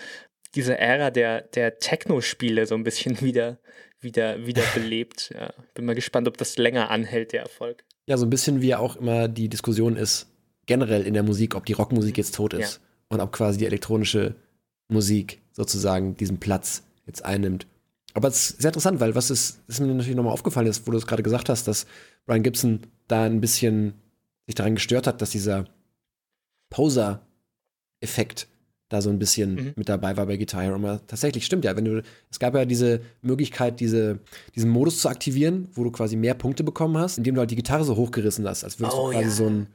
diese Ära der, der Techno-Spiele so ein bisschen wieder, wieder, wieder belebt. Ja, bin mal gespannt, ob das länger anhält, der Erfolg. Ja, so ein bisschen wie auch immer die Diskussion ist, generell in der Musik, ob die Rockmusik jetzt tot ist ja. und ob quasi die elektronische Musik sozusagen diesen Platz jetzt einnimmt. Aber es ist sehr interessant, weil was ist, ist mir natürlich nochmal aufgefallen ist, wo du es gerade gesagt hast, dass Brian Gibson da ein bisschen sich daran gestört hat, dass dieser Poser-Effekt da so ein bisschen mhm. mit dabei war bei Guitar Hero. Aber tatsächlich stimmt ja, wenn du, es gab ja diese Möglichkeit, diese, diesen Modus zu aktivieren, wo du quasi mehr Punkte bekommen hast, indem du halt die Gitarre so hochgerissen hast, als würdest oh, du quasi ja. so ein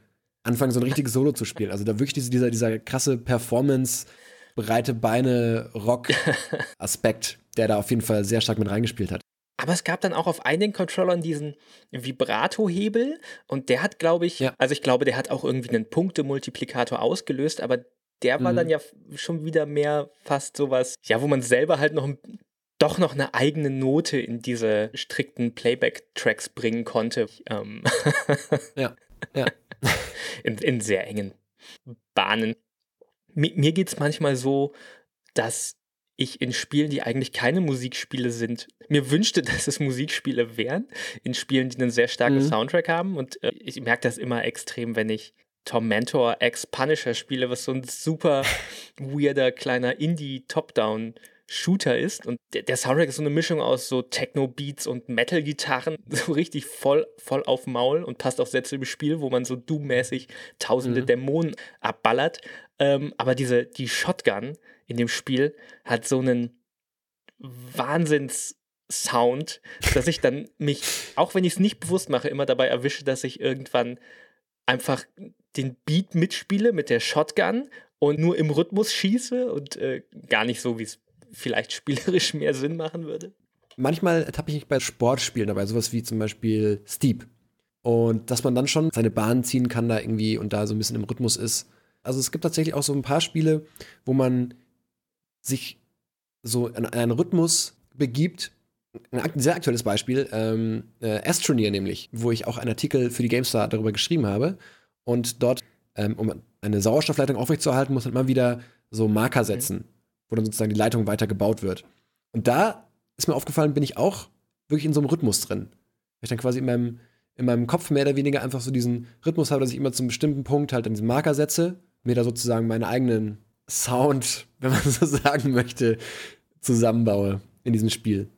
anfangen, so ein richtiges Solo zu spielen. Also da wirklich diese, dieser, dieser krasse Performance- breite Beine Rock-Aspekt, der da auf jeden Fall sehr stark mit reingespielt hat. Aber es gab dann auch auf einigen Controllern diesen Vibrato-Hebel und der hat, glaube ich, ja. also ich glaube, der hat auch irgendwie einen Punktemultiplikator ausgelöst, aber der war mhm. dann ja schon wieder mehr fast sowas, ja, wo man selber halt noch doch noch eine eigene Note in diese strikten Playback-Tracks bringen konnte. Ähm ja, ja. In, in sehr engen Bahnen mir, mir geht es manchmal so, dass ich in Spielen, die eigentlich keine Musikspiele sind, mir wünschte, dass es Musikspiele wären, in Spielen, die einen sehr starken mhm. Soundtrack haben. Und äh, ich merke das immer extrem, wenn ich Tom Mentor ex Punisher spiele, was so ein super weirder kleiner Indie-Top-Down Shooter ist. Und der, der, Soundtrack ist so eine Mischung aus so Techno-Beats und Metal-Gitarren, so richtig voll, voll auf Maul und passt auch sehr zu dem Spiel, wo man so Doom-mäßig tausende mhm. Dämonen abballert. Ähm, aber diese, die Shotgun in dem Spiel hat so einen Wahnsinns- Sound, dass ich dann mich, auch wenn ich es nicht bewusst mache, immer dabei erwische, dass ich irgendwann einfach den Beat mitspiele mit der Shotgun und nur im Rhythmus schieße und äh, gar nicht so, wie es vielleicht spielerisch mehr Sinn machen würde? Manchmal ertappe ich mich bei Sportspielen dabei, sowas wie zum Beispiel Steep. Und dass man dann schon seine Bahn ziehen kann da irgendwie und da so ein bisschen im Rhythmus ist. Also es gibt tatsächlich auch so ein paar Spiele, wo man sich so in einen Rhythmus begibt. Ein sehr aktuelles Beispiel, ähm, äh, Astroneer nämlich, wo ich auch einen Artikel für die GameStar darüber geschrieben habe. Und dort, ähm, um eine Sauerstoffleitung aufrechtzuerhalten, muss man immer wieder so Marker setzen. Mhm wo dann sozusagen die Leitung weiter gebaut wird. Und da ist mir aufgefallen, bin ich auch wirklich in so einem Rhythmus drin. Weil ich dann quasi in meinem, in meinem Kopf mehr oder weniger einfach so diesen Rhythmus habe, dass ich immer zum bestimmten Punkt halt an diesen Marker setze, mir da sozusagen meinen eigenen Sound, wenn man so sagen möchte, zusammenbaue in diesem Spiel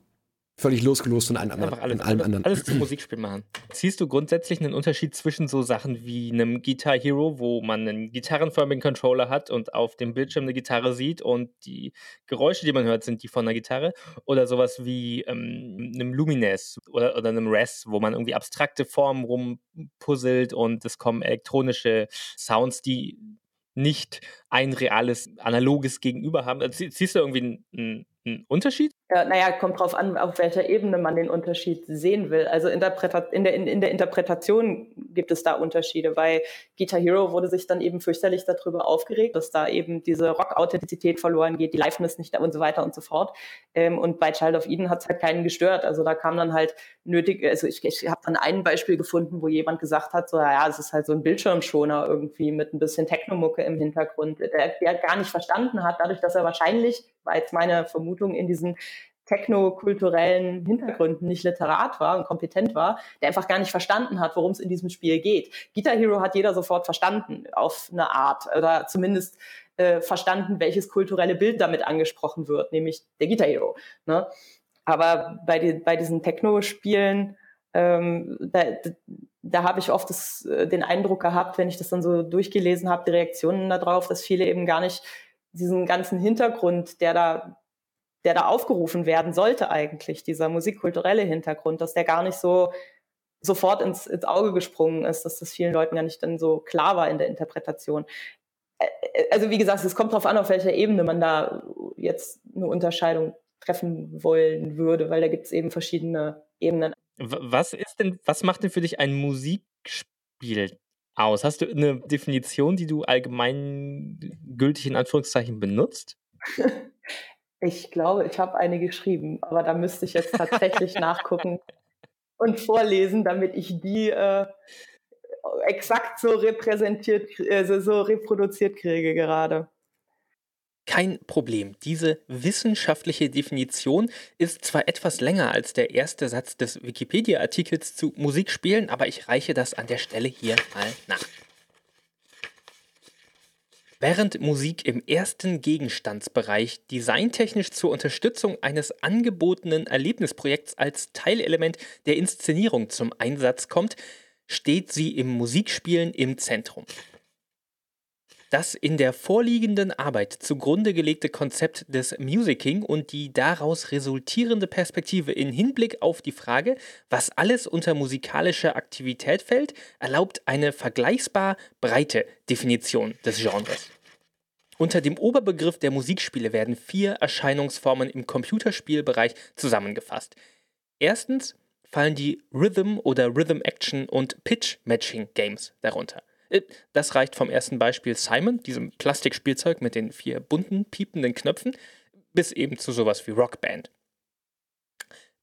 völlig losgelost von, einem, Einfach alles, von allem anderen. Alles zum Musikspiel machen. Siehst du grundsätzlich einen Unterschied zwischen so Sachen wie einem Guitar Hero, wo man einen gitarrenförmigen Controller hat und auf dem Bildschirm eine Gitarre sieht und die Geräusche, die man hört, sind die von einer Gitarre, oder sowas wie ähm, einem Lumines oder, oder einem Res, wo man irgendwie abstrakte Formen rumpuzzelt und es kommen elektronische Sounds, die nicht ein reales, analoges Gegenüber haben. Also, siehst du irgendwie einen, einen Unterschied? Ja, naja, kommt drauf an, auf welcher Ebene man den Unterschied sehen will. Also Interpreta in, der, in, in der Interpretation gibt es da Unterschiede. Bei Guitar Hero wurde sich dann eben fürchterlich darüber aufgeregt, dass da eben diese Rock-Authentizität verloren geht, die Liveness nicht und so weiter und so fort. Ähm, und bei Child of Eden hat es halt keinen gestört. Also da kam dann halt nötig, also ich, ich habe dann ein Beispiel gefunden, wo jemand gesagt hat, so ja, es ist halt so ein Bildschirmschoner irgendwie mit ein bisschen Technomucke im Hintergrund, der, der gar nicht verstanden hat, dadurch, dass er wahrscheinlich, war jetzt meine Vermutung, in diesen technokulturellen Hintergründen nicht literat war und kompetent war, der einfach gar nicht verstanden hat, worum es in diesem Spiel geht. Guitar Hero hat jeder sofort verstanden, auf eine Art, oder zumindest äh, verstanden, welches kulturelle Bild damit angesprochen wird, nämlich der Guitar Hero. Ne? Aber bei, die, bei diesen Techno-Spielen, ähm, da, da habe ich oft das, äh, den Eindruck gehabt, wenn ich das dann so durchgelesen habe, die Reaktionen darauf, dass viele eben gar nicht diesen ganzen Hintergrund, der da der da aufgerufen werden sollte eigentlich, dieser musikkulturelle Hintergrund, dass der gar nicht so sofort ins, ins Auge gesprungen ist, dass das vielen Leuten ja nicht dann so klar war in der Interpretation. Also wie gesagt, es kommt darauf an, auf welcher Ebene man da jetzt eine Unterscheidung treffen wollen würde, weil da gibt es eben verschiedene Ebenen. Was ist denn, was macht denn für dich ein Musikspiel aus? Hast du eine Definition, die du allgemein gültig in Anführungszeichen benutzt? Ich glaube, ich habe eine geschrieben, aber da müsste ich jetzt tatsächlich nachgucken und vorlesen, damit ich die äh, exakt so repräsentiert, äh, so reproduziert kriege gerade. Kein Problem. Diese wissenschaftliche Definition ist zwar etwas länger als der erste Satz des Wikipedia-Artikels zu Musikspielen, aber ich reiche das an der Stelle hier mal nach. Während Musik im ersten Gegenstandsbereich designtechnisch zur Unterstützung eines angebotenen Erlebnisprojekts als Teilelement der Inszenierung zum Einsatz kommt, steht sie im Musikspielen im Zentrum. Das in der vorliegenden Arbeit zugrunde gelegte Konzept des Musicking und die daraus resultierende Perspektive in Hinblick auf die Frage, was alles unter musikalische Aktivität fällt, erlaubt eine vergleichbar breite Definition des Genres. Unter dem Oberbegriff der Musikspiele werden vier Erscheinungsformen im Computerspielbereich zusammengefasst. Erstens fallen die Rhythm oder Rhythm Action und Pitch Matching Games darunter. Das reicht vom ersten Beispiel Simon, diesem Plastikspielzeug mit den vier bunten, piependen Knöpfen, bis eben zu sowas wie Rockband.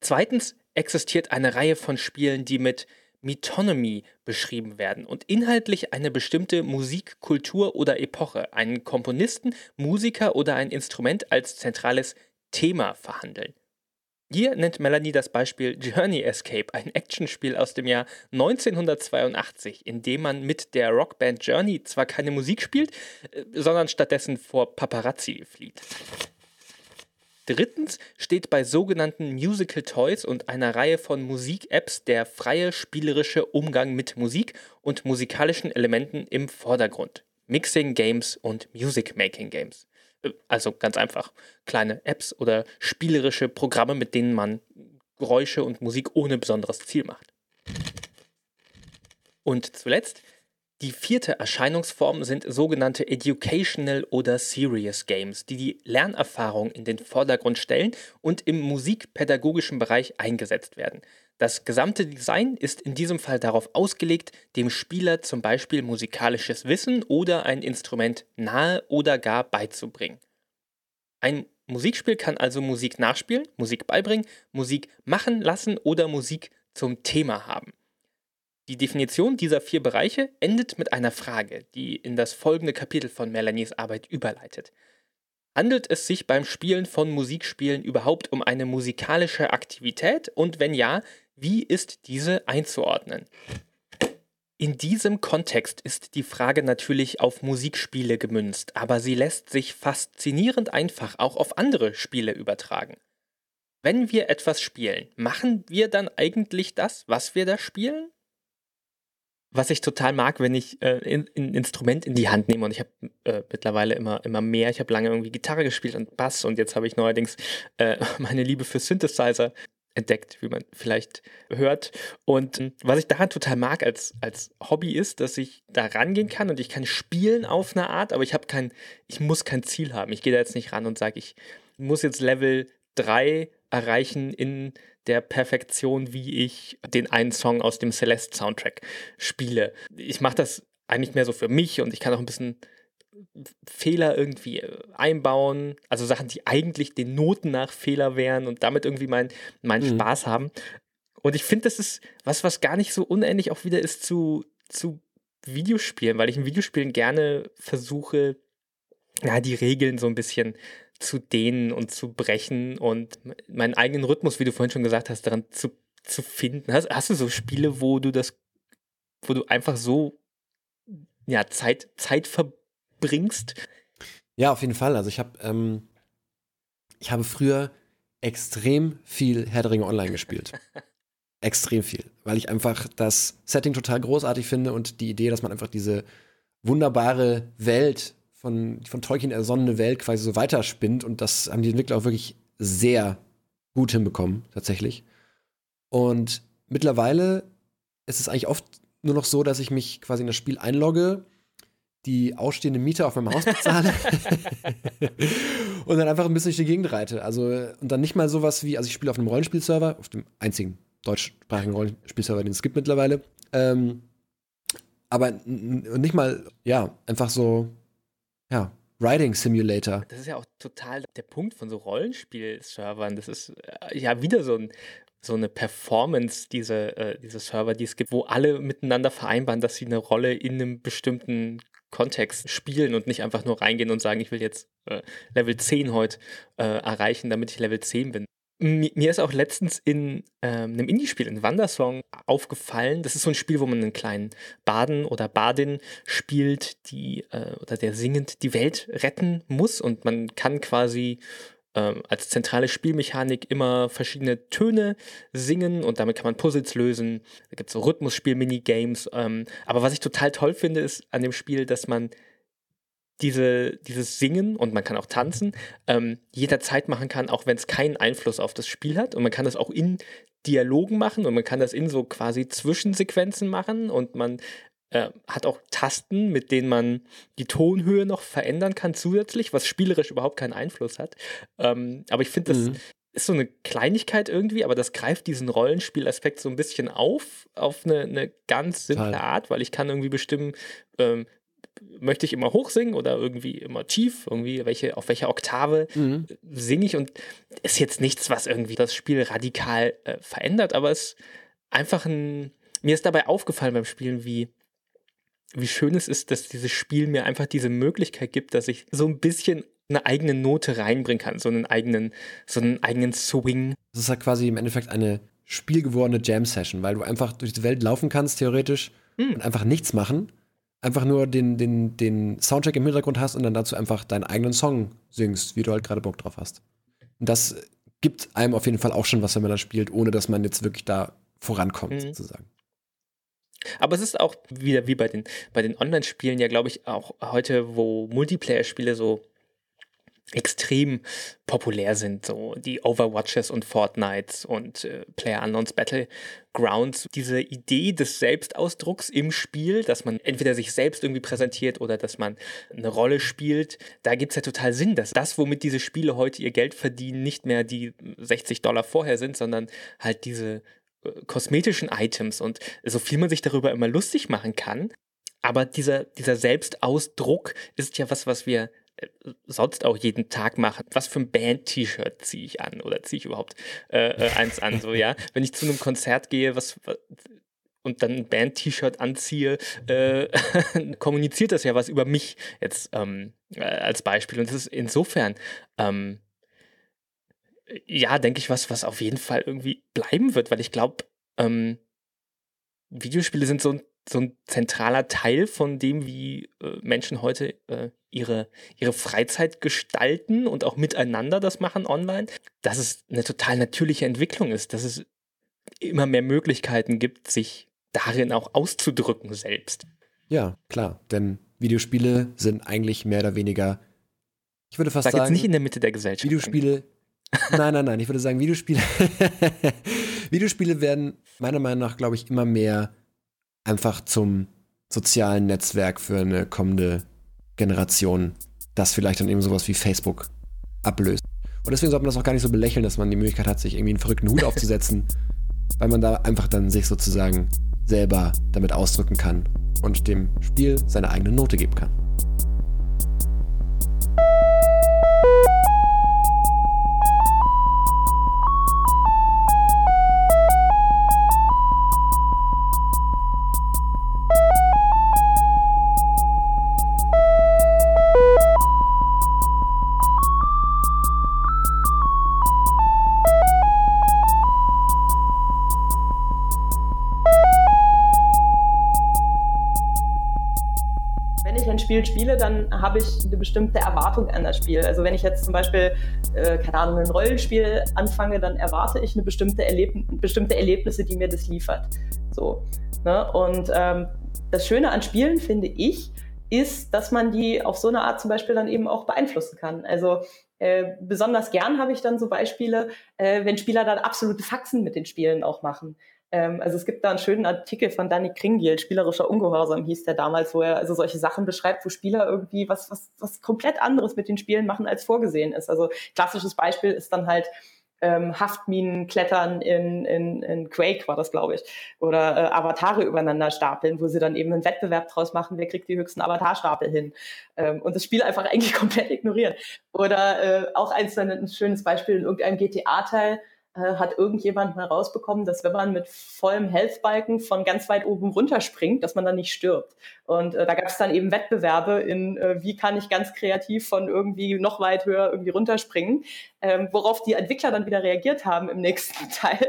Zweitens existiert eine Reihe von Spielen, die mit Metonymy beschrieben werden und inhaltlich eine bestimmte Musik, Kultur oder Epoche, einen Komponisten, Musiker oder ein Instrument als zentrales Thema verhandeln. Hier nennt Melanie das Beispiel Journey Escape, ein Actionspiel aus dem Jahr 1982, in dem man mit der Rockband Journey zwar keine Musik spielt, äh, sondern stattdessen vor Paparazzi flieht. Drittens steht bei sogenannten Musical Toys und einer Reihe von Musik-Apps der freie spielerische Umgang mit Musik und musikalischen Elementen im Vordergrund. Mixing Games und Music Making Games. Also ganz einfach kleine Apps oder spielerische Programme, mit denen man Geräusche und Musik ohne besonderes Ziel macht. Und zuletzt die vierte Erscheinungsform sind sogenannte Educational oder Serious Games, die die Lernerfahrung in den Vordergrund stellen und im musikpädagogischen Bereich eingesetzt werden. Das gesamte Design ist in diesem Fall darauf ausgelegt, dem Spieler zum Beispiel musikalisches Wissen oder ein Instrument nahe oder gar beizubringen. Ein Musikspiel kann also Musik nachspielen, Musik beibringen, Musik machen lassen oder Musik zum Thema haben. Die Definition dieser vier Bereiche endet mit einer Frage, die in das folgende Kapitel von Melanies Arbeit überleitet. Handelt es sich beim Spielen von Musikspielen überhaupt um eine musikalische Aktivität und wenn ja, wie ist diese einzuordnen? In diesem Kontext ist die Frage natürlich auf Musikspiele gemünzt, aber sie lässt sich faszinierend einfach auch auf andere Spiele übertragen. Wenn wir etwas spielen, machen wir dann eigentlich das, was wir da spielen? was ich total mag, wenn ich äh, ein, ein Instrument in die Hand nehme und ich habe äh, mittlerweile immer, immer mehr. Ich habe lange irgendwie Gitarre gespielt und Bass und jetzt habe ich neuerdings äh, meine Liebe für Synthesizer entdeckt, wie man vielleicht hört. Und ähm, was ich daran total mag als, als Hobby ist, dass ich da rangehen kann und ich kann spielen auf eine Art, aber ich habe kein, ich muss kein Ziel haben. Ich gehe da jetzt nicht ran und sage, ich muss jetzt Level 3 erreichen in der Perfektion, wie ich den einen Song aus dem Celeste Soundtrack spiele. Ich mache das eigentlich mehr so für mich und ich kann auch ein bisschen Fehler irgendwie äh, einbauen, also Sachen, die eigentlich den Noten nach Fehler wären und damit irgendwie meinen mein mhm. Spaß haben. Und ich finde, das ist was, was gar nicht so unähnlich auch wieder ist zu, zu Videospielen, weil ich in Videospielen gerne versuche, ja, die Regeln so ein bisschen zu dehnen und zu brechen und meinen eigenen Rhythmus, wie du vorhin schon gesagt hast, daran zu, zu finden. Hast, hast du so Spiele, wo du das, wo du einfach so ja, Zeit, Zeit verbringst? Ja, auf jeden Fall. Also ich habe ähm, ich habe früher extrem viel Herr der Ringe Online gespielt. extrem viel, weil ich einfach das Setting total großartig finde und die Idee, dass man einfach diese wunderbare Welt von, von Tolkien ersonnene Welt quasi so weiterspinnt. Und das haben die Entwickler auch wirklich sehr gut hinbekommen, tatsächlich. Und mittlerweile ist es eigentlich oft nur noch so, dass ich mich quasi in das Spiel einlogge, die ausstehende Miete auf meinem Haus bezahle und dann einfach ein bisschen durch die Gegend reite. Also, und dann nicht mal sowas wie, also ich spiele auf einem Rollenspielserver, auf dem einzigen deutschsprachigen Rollenspielserver, den es gibt mittlerweile. Ähm, aber nicht mal, ja, einfach so ja, Riding Simulator. Das ist ja auch total der Punkt von so Rollenspiel-Servern. Das ist äh, ja wieder so, ein, so eine Performance, diese, äh, diese Server, die es gibt, wo alle miteinander vereinbaren, dass sie eine Rolle in einem bestimmten Kontext spielen und nicht einfach nur reingehen und sagen, ich will jetzt äh, Level 10 heute äh, erreichen, damit ich Level 10 bin. Mir ist auch letztens in ähm, einem Indie-Spiel, in Wandersong, aufgefallen. Das ist so ein Spiel, wo man einen kleinen Baden oder Badin spielt, die äh, oder der singend die Welt retten muss. Und man kann quasi ähm, als zentrale Spielmechanik immer verschiedene Töne singen und damit kann man Puzzles lösen. Da gibt es so Rhythmusspiel-Minigames. Ähm, aber was ich total toll finde, ist an dem Spiel, dass man diese, dieses Singen und man kann auch tanzen ähm, jederzeit machen kann, auch wenn es keinen Einfluss auf das Spiel hat. Und man kann das auch in Dialogen machen und man kann das in so quasi Zwischensequenzen machen und man äh, hat auch Tasten, mit denen man die Tonhöhe noch verändern kann zusätzlich, was spielerisch überhaupt keinen Einfluss hat. Ähm, aber ich finde, das mhm. ist so eine Kleinigkeit irgendwie, aber das greift diesen Rollenspielaspekt so ein bisschen auf, auf eine, eine ganz simple Total. Art, weil ich kann irgendwie bestimmen, ähm, möchte ich immer hoch singen oder irgendwie immer tief, irgendwie welche, auf welcher Oktave mhm. singe ich und ist jetzt nichts, was irgendwie das Spiel radikal äh, verändert, aber es ist einfach ein, mir ist dabei aufgefallen beim Spielen, wie, wie schön es ist, dass dieses Spiel mir einfach diese Möglichkeit gibt, dass ich so ein bisschen eine eigene Note reinbringen kann, so einen eigenen, so einen eigenen Swing. Das ist halt quasi im Endeffekt eine spielgewordene Jam-Session, weil du einfach durch die Welt laufen kannst, theoretisch, mhm. und einfach nichts machen einfach nur den, den, den Soundtrack im Hintergrund hast und dann dazu einfach deinen eigenen Song singst, wie du halt gerade Bock drauf hast. Und das gibt einem auf jeden Fall auch schon was, wenn man das spielt, ohne dass man jetzt wirklich da vorankommt, mhm. sozusagen. Aber es ist auch wieder wie bei den, bei den Online-Spielen ja, glaube ich, auch heute, wo Multiplayer-Spiele so extrem populär sind, so die Overwatches und Fortnites und äh, PlayerUnknown's Battlegrounds. Diese Idee des Selbstausdrucks im Spiel, dass man entweder sich selbst irgendwie präsentiert oder dass man eine Rolle spielt, da gibt es ja total Sinn, dass das, womit diese Spiele heute ihr Geld verdienen, nicht mehr die 60 Dollar vorher sind, sondern halt diese kosmetischen Items und so viel man sich darüber immer lustig machen kann. Aber dieser, dieser Selbstausdruck ist ja was, was wir sonst auch jeden Tag machen. Was für ein Band-T-Shirt ziehe ich an oder ziehe ich überhaupt äh, äh, eins an? So ja, wenn ich zu einem Konzert gehe, was, was und dann ein Band-T-Shirt anziehe, äh, kommuniziert das ja was über mich jetzt ähm, äh, als Beispiel. Und das ist insofern ähm, ja, denke ich, was, was auf jeden Fall irgendwie bleiben wird, weil ich glaube, ähm, Videospiele sind so ein so ein zentraler Teil von dem, wie äh, Menschen heute äh, ihre, ihre Freizeit gestalten und auch miteinander das machen online, dass es eine total natürliche Entwicklung ist, dass es immer mehr Möglichkeiten gibt, sich darin auch auszudrücken selbst. Ja, klar, denn Videospiele sind eigentlich mehr oder weniger, ich würde fast Sag sagen, jetzt nicht in der Mitte der Gesellschaft. Videospiele Nein, nein, nein. Ich würde sagen, Videospiele, Videospiele werden meiner Meinung nach, glaube ich, immer mehr einfach zum sozialen Netzwerk für eine kommende Generation, das vielleicht dann eben sowas wie Facebook ablöst. Und deswegen sollte man das auch gar nicht so belächeln, dass man die Möglichkeit hat, sich irgendwie einen verrückten Hut aufzusetzen, weil man da einfach dann sich sozusagen selber damit ausdrücken kann und dem Spiel seine eigene Note geben kann. Bestimmte Erwartung an das Spiel. Also wenn ich jetzt zum Beispiel, äh, keine Ahnung, ein Rollenspiel anfange, dann erwarte ich eine bestimmte, Erleb bestimmte Erlebnisse, die mir das liefert. So. Ne? Und ähm, das Schöne an Spielen, finde ich, ist, dass man die auf so eine Art zum Beispiel dann eben auch beeinflussen kann. Also äh, besonders gern habe ich dann so Beispiele, äh, wenn Spieler dann absolute Faxen mit den Spielen auch machen. Ähm, also es gibt da einen schönen Artikel von Danny Kringiel, Spielerischer Ungehorsam hieß der damals, wo er also solche Sachen beschreibt, wo Spieler irgendwie was, was, was komplett anderes mit den Spielen machen, als vorgesehen ist. Also klassisches Beispiel ist dann halt ähm, Haftminen klettern in, in, in Quake war das, glaube ich, oder äh, Avatare übereinander stapeln, wo sie dann eben einen Wettbewerb draus machen, wer kriegt die höchsten Avatarstapel hin ähm, und das Spiel einfach eigentlich komplett ignorieren. Oder äh, auch eins, ein schönes Beispiel in irgendeinem GTA-Teil, äh, hat irgendjemand mal rausbekommen, dass wenn man mit vollem Health-Balken von ganz weit oben runterspringt, dass man dann nicht stirbt. Und äh, da gab es dann eben Wettbewerbe in, äh, wie kann ich ganz kreativ von irgendwie noch weit höher irgendwie runterspringen, ähm, worauf die Entwickler dann wieder reagiert haben im nächsten Teil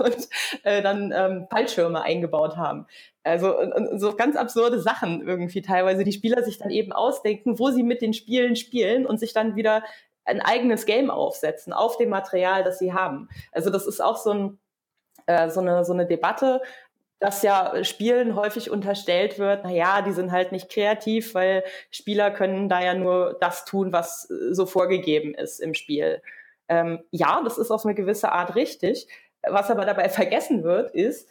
und äh, dann ähm, Fallschirme eingebaut haben. Also so ganz absurde Sachen irgendwie teilweise, die Spieler sich dann eben ausdenken, wo sie mit den Spielen spielen und sich dann wieder ein eigenes Game aufsetzen auf dem Material, das sie haben. Also das ist auch so, ein, äh, so, eine, so eine Debatte, dass ja Spielen häufig unterstellt wird, na ja, die sind halt nicht kreativ, weil Spieler können da ja nur das tun, was äh, so vorgegeben ist im Spiel. Ähm, ja, das ist auf eine gewisse Art richtig. Was aber dabei vergessen wird, ist,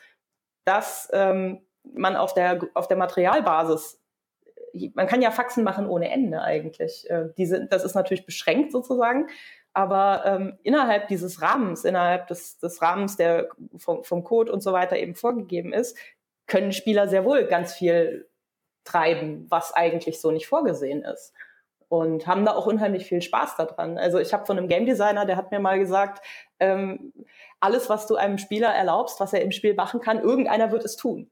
dass ähm, man auf der, auf der Materialbasis man kann ja Faxen machen ohne Ende eigentlich. Äh, diese, das ist natürlich beschränkt sozusagen, aber ähm, innerhalb dieses Rahmens, innerhalb des, des Rahmens, der vom, vom Code und so weiter eben vorgegeben ist, können Spieler sehr wohl ganz viel treiben, was eigentlich so nicht vorgesehen ist. Und haben da auch unheimlich viel Spaß daran. Also ich habe von einem Game Designer, der hat mir mal gesagt, ähm, alles, was du einem Spieler erlaubst, was er im Spiel machen kann, irgendeiner wird es tun.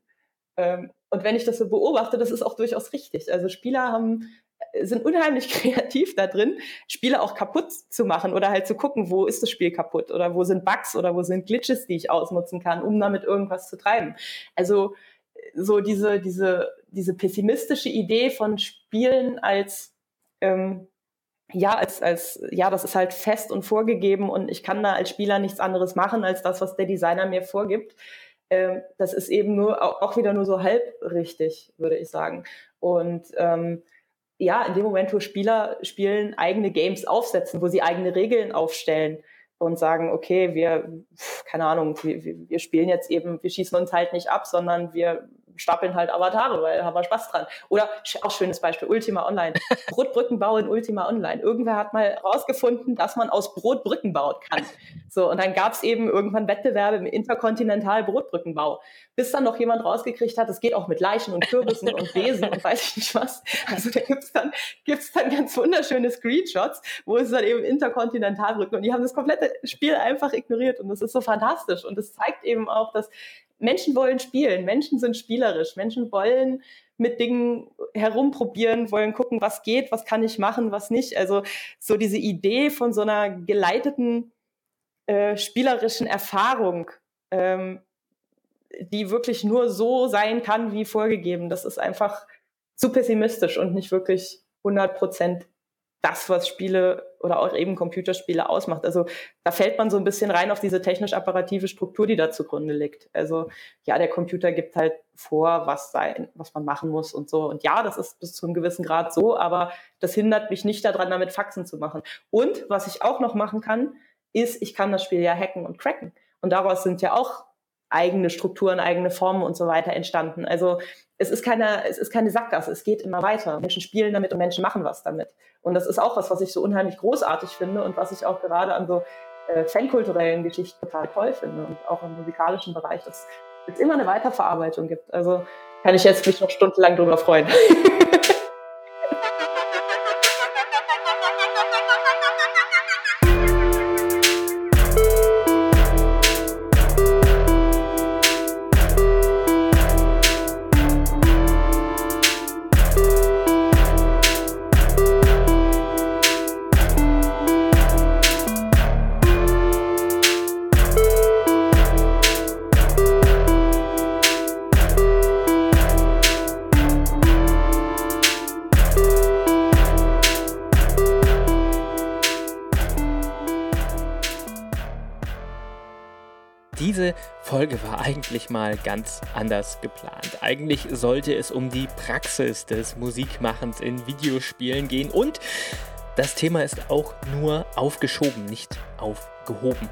Ähm, und wenn ich das so beobachte, das ist auch durchaus richtig. Also Spieler haben äh, sind unheimlich kreativ da drin, Spiele auch kaputt zu machen oder halt zu gucken, wo ist das Spiel kaputt oder wo sind Bugs oder wo sind Glitches, die ich ausnutzen kann, um damit irgendwas zu treiben. Also äh, so diese, diese, diese pessimistische Idee von Spielen als ähm, ja, als, als, ja, das ist halt fest und vorgegeben und ich kann da als Spieler nichts anderes machen als das, was der Designer mir vorgibt ähm, das ist eben nur auch wieder nur so halb richtig, würde ich sagen. Und ähm, ja, in dem Moment, wo Spieler spielen, eigene Games aufsetzen, wo sie eigene Regeln aufstellen und sagen, okay, wir, keine Ahnung, wir, wir spielen jetzt eben, wir schießen uns halt nicht ab, sondern wir stapeln halt Avatare, weil haben wir Spaß dran. Oder auch schönes Beispiel, Ultima Online. Brotbrückenbau in Ultima Online. Irgendwer hat mal rausgefunden, dass man aus Brot Brücken bauen kann. So, und dann gab es eben irgendwann Wettbewerbe im interkontinental Brotbrückenbau. Bis dann noch jemand rausgekriegt hat, es geht auch mit Leichen und Kürbissen und Wesen und weiß ich nicht was. Also da gibt's dann, gibt's dann ganz wunderschöne Screenshots, wo es dann eben Interkontinentalbrücken und die haben das komplette Spiel einfach ignoriert und das ist so fantastisch und das zeigt eben auch, dass Menschen wollen spielen, Menschen sind spielerisch, Menschen wollen mit Dingen herumprobieren, wollen gucken, was geht, was kann ich machen, was nicht. Also so diese Idee von so einer geleiteten äh, spielerischen Erfahrung, ähm, die wirklich nur so sein kann, wie vorgegeben, das ist einfach zu pessimistisch und nicht wirklich 100 Prozent das, was Spiele oder auch eben Computerspiele ausmacht. Also da fällt man so ein bisschen rein auf diese technisch-apparative Struktur, die da zugrunde liegt. Also ja, der Computer gibt halt vor, was sein, was man machen muss und so. Und ja, das ist bis zu einem gewissen Grad so, aber das hindert mich nicht daran, damit Faxen zu machen. Und was ich auch noch machen kann, ist, ich kann das Spiel ja hacken und cracken. Und daraus sind ja auch eigene Strukturen, eigene Formen und so weiter entstanden. Also es ist keine, es ist keine Sackgasse, es geht immer weiter. Menschen spielen damit und Menschen machen was damit. Und das ist auch was, was ich so unheimlich großartig finde und was ich auch gerade an so äh, fankulturellen Geschichten total toll finde und auch im musikalischen Bereich, dass es immer eine Weiterverarbeitung gibt. Also kann ich jetzt mich noch stundenlang drüber freuen. Folge war eigentlich mal ganz anders geplant. Eigentlich sollte es um die Praxis des Musikmachens in Videospielen gehen und das Thema ist auch nur aufgeschoben, nicht aufgehoben.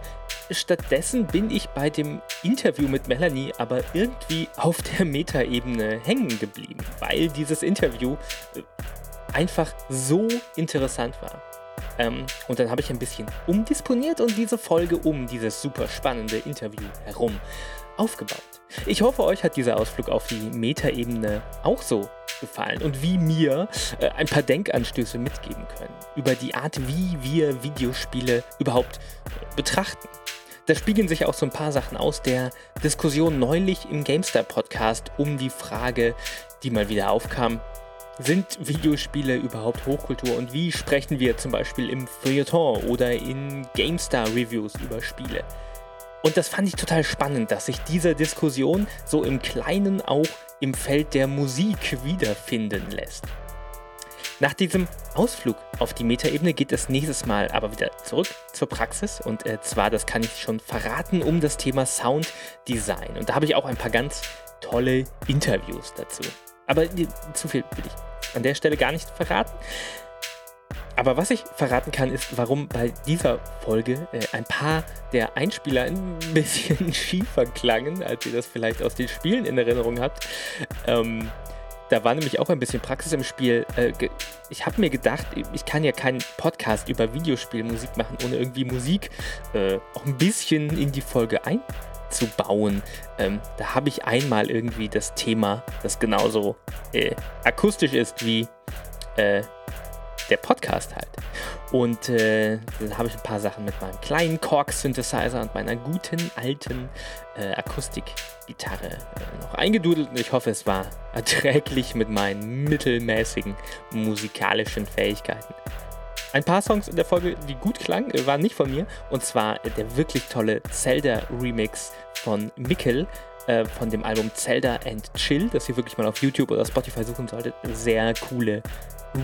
Stattdessen bin ich bei dem Interview mit Melanie aber irgendwie auf der Metaebene hängen geblieben, weil dieses Interview äh, einfach so interessant war. Ähm, und dann habe ich ein bisschen umdisponiert und diese Folge um dieses super spannende Interview herum aufgebaut. Ich hoffe, euch hat dieser Ausflug auf die Metaebene auch so gefallen und wie mir äh, ein paar Denkanstöße mitgeben können über die Art, wie wir Videospiele überhaupt äh, betrachten. Da spiegeln sich auch so ein paar Sachen aus der Diskussion neulich im GameStar Podcast um die Frage, die mal wieder aufkam, sind Videospiele überhaupt Hochkultur und wie sprechen wir zum Beispiel im Feuilleton oder in GameStar-Reviews über Spiele? Und das fand ich total spannend, dass sich diese Diskussion so im Kleinen auch im Feld der Musik wiederfinden lässt. Nach diesem Ausflug auf die Metaebene geht es nächstes Mal aber wieder zurück zur Praxis und äh, zwar, das kann ich schon verraten, um das Thema Sounddesign. Und da habe ich auch ein paar ganz tolle Interviews dazu. Aber zu viel will ich an der Stelle gar nicht verraten. Aber was ich verraten kann, ist, warum bei dieser Folge äh, ein paar der Einspieler ein bisschen schiefer klangen, als ihr das vielleicht aus den Spielen in Erinnerung habt. Ähm, da war nämlich auch ein bisschen Praxis im Spiel. Äh, ich habe mir gedacht, ich kann ja keinen Podcast über Videospielmusik machen, ohne irgendwie Musik äh, auch ein bisschen in die Folge ein zu bauen. Ähm, da habe ich einmal irgendwie das Thema, das genauso äh, akustisch ist wie äh, der Podcast halt. Und äh, dann habe ich ein paar Sachen mit meinem kleinen Korg-Synthesizer und meiner guten alten äh, Akustikgitarre äh, noch eingedudelt. Und ich hoffe, es war erträglich mit meinen mittelmäßigen musikalischen Fähigkeiten. Ein paar Songs in der Folge, die gut klangen, äh, waren nicht von mir. Und zwar äh, der wirklich tolle Zelda-Remix von Mikkel äh, von dem Album Zelda and Chill, das ihr wirklich mal auf YouTube oder Spotify suchen solltet. Sehr coole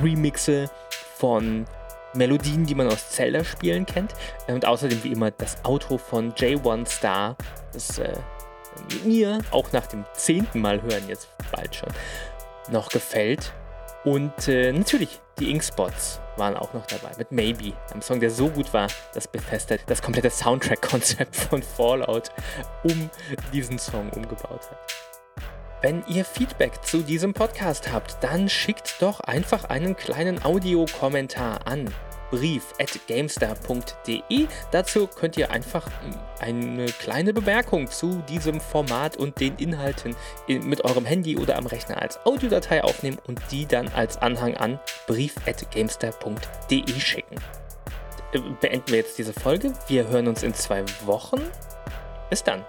Remixe von Melodien, die man aus Zelda-Spielen kennt. Und außerdem wie immer das Outro von J1 Star, das äh, mir auch nach dem zehnten Mal hören jetzt bald schon noch gefällt. Und äh, natürlich die Inkspots waren auch noch dabei mit Maybe, einem Song, der so gut war, dass Bethesda das komplette Soundtrack-Konzept von Fallout um diesen Song umgebaut hat. Wenn ihr Feedback zu diesem Podcast habt, dann schickt doch einfach einen kleinen Audiokommentar an brief.gamestar.de. Dazu könnt ihr einfach hm, eine kleine Bemerkung zu diesem Format und den Inhalten mit eurem Handy oder am Rechner als Audiodatei aufnehmen und die dann als Anhang an brief.gamestar.de schicken. Äh, beenden wir jetzt diese Folge. Wir hören uns in zwei Wochen. Bis dann.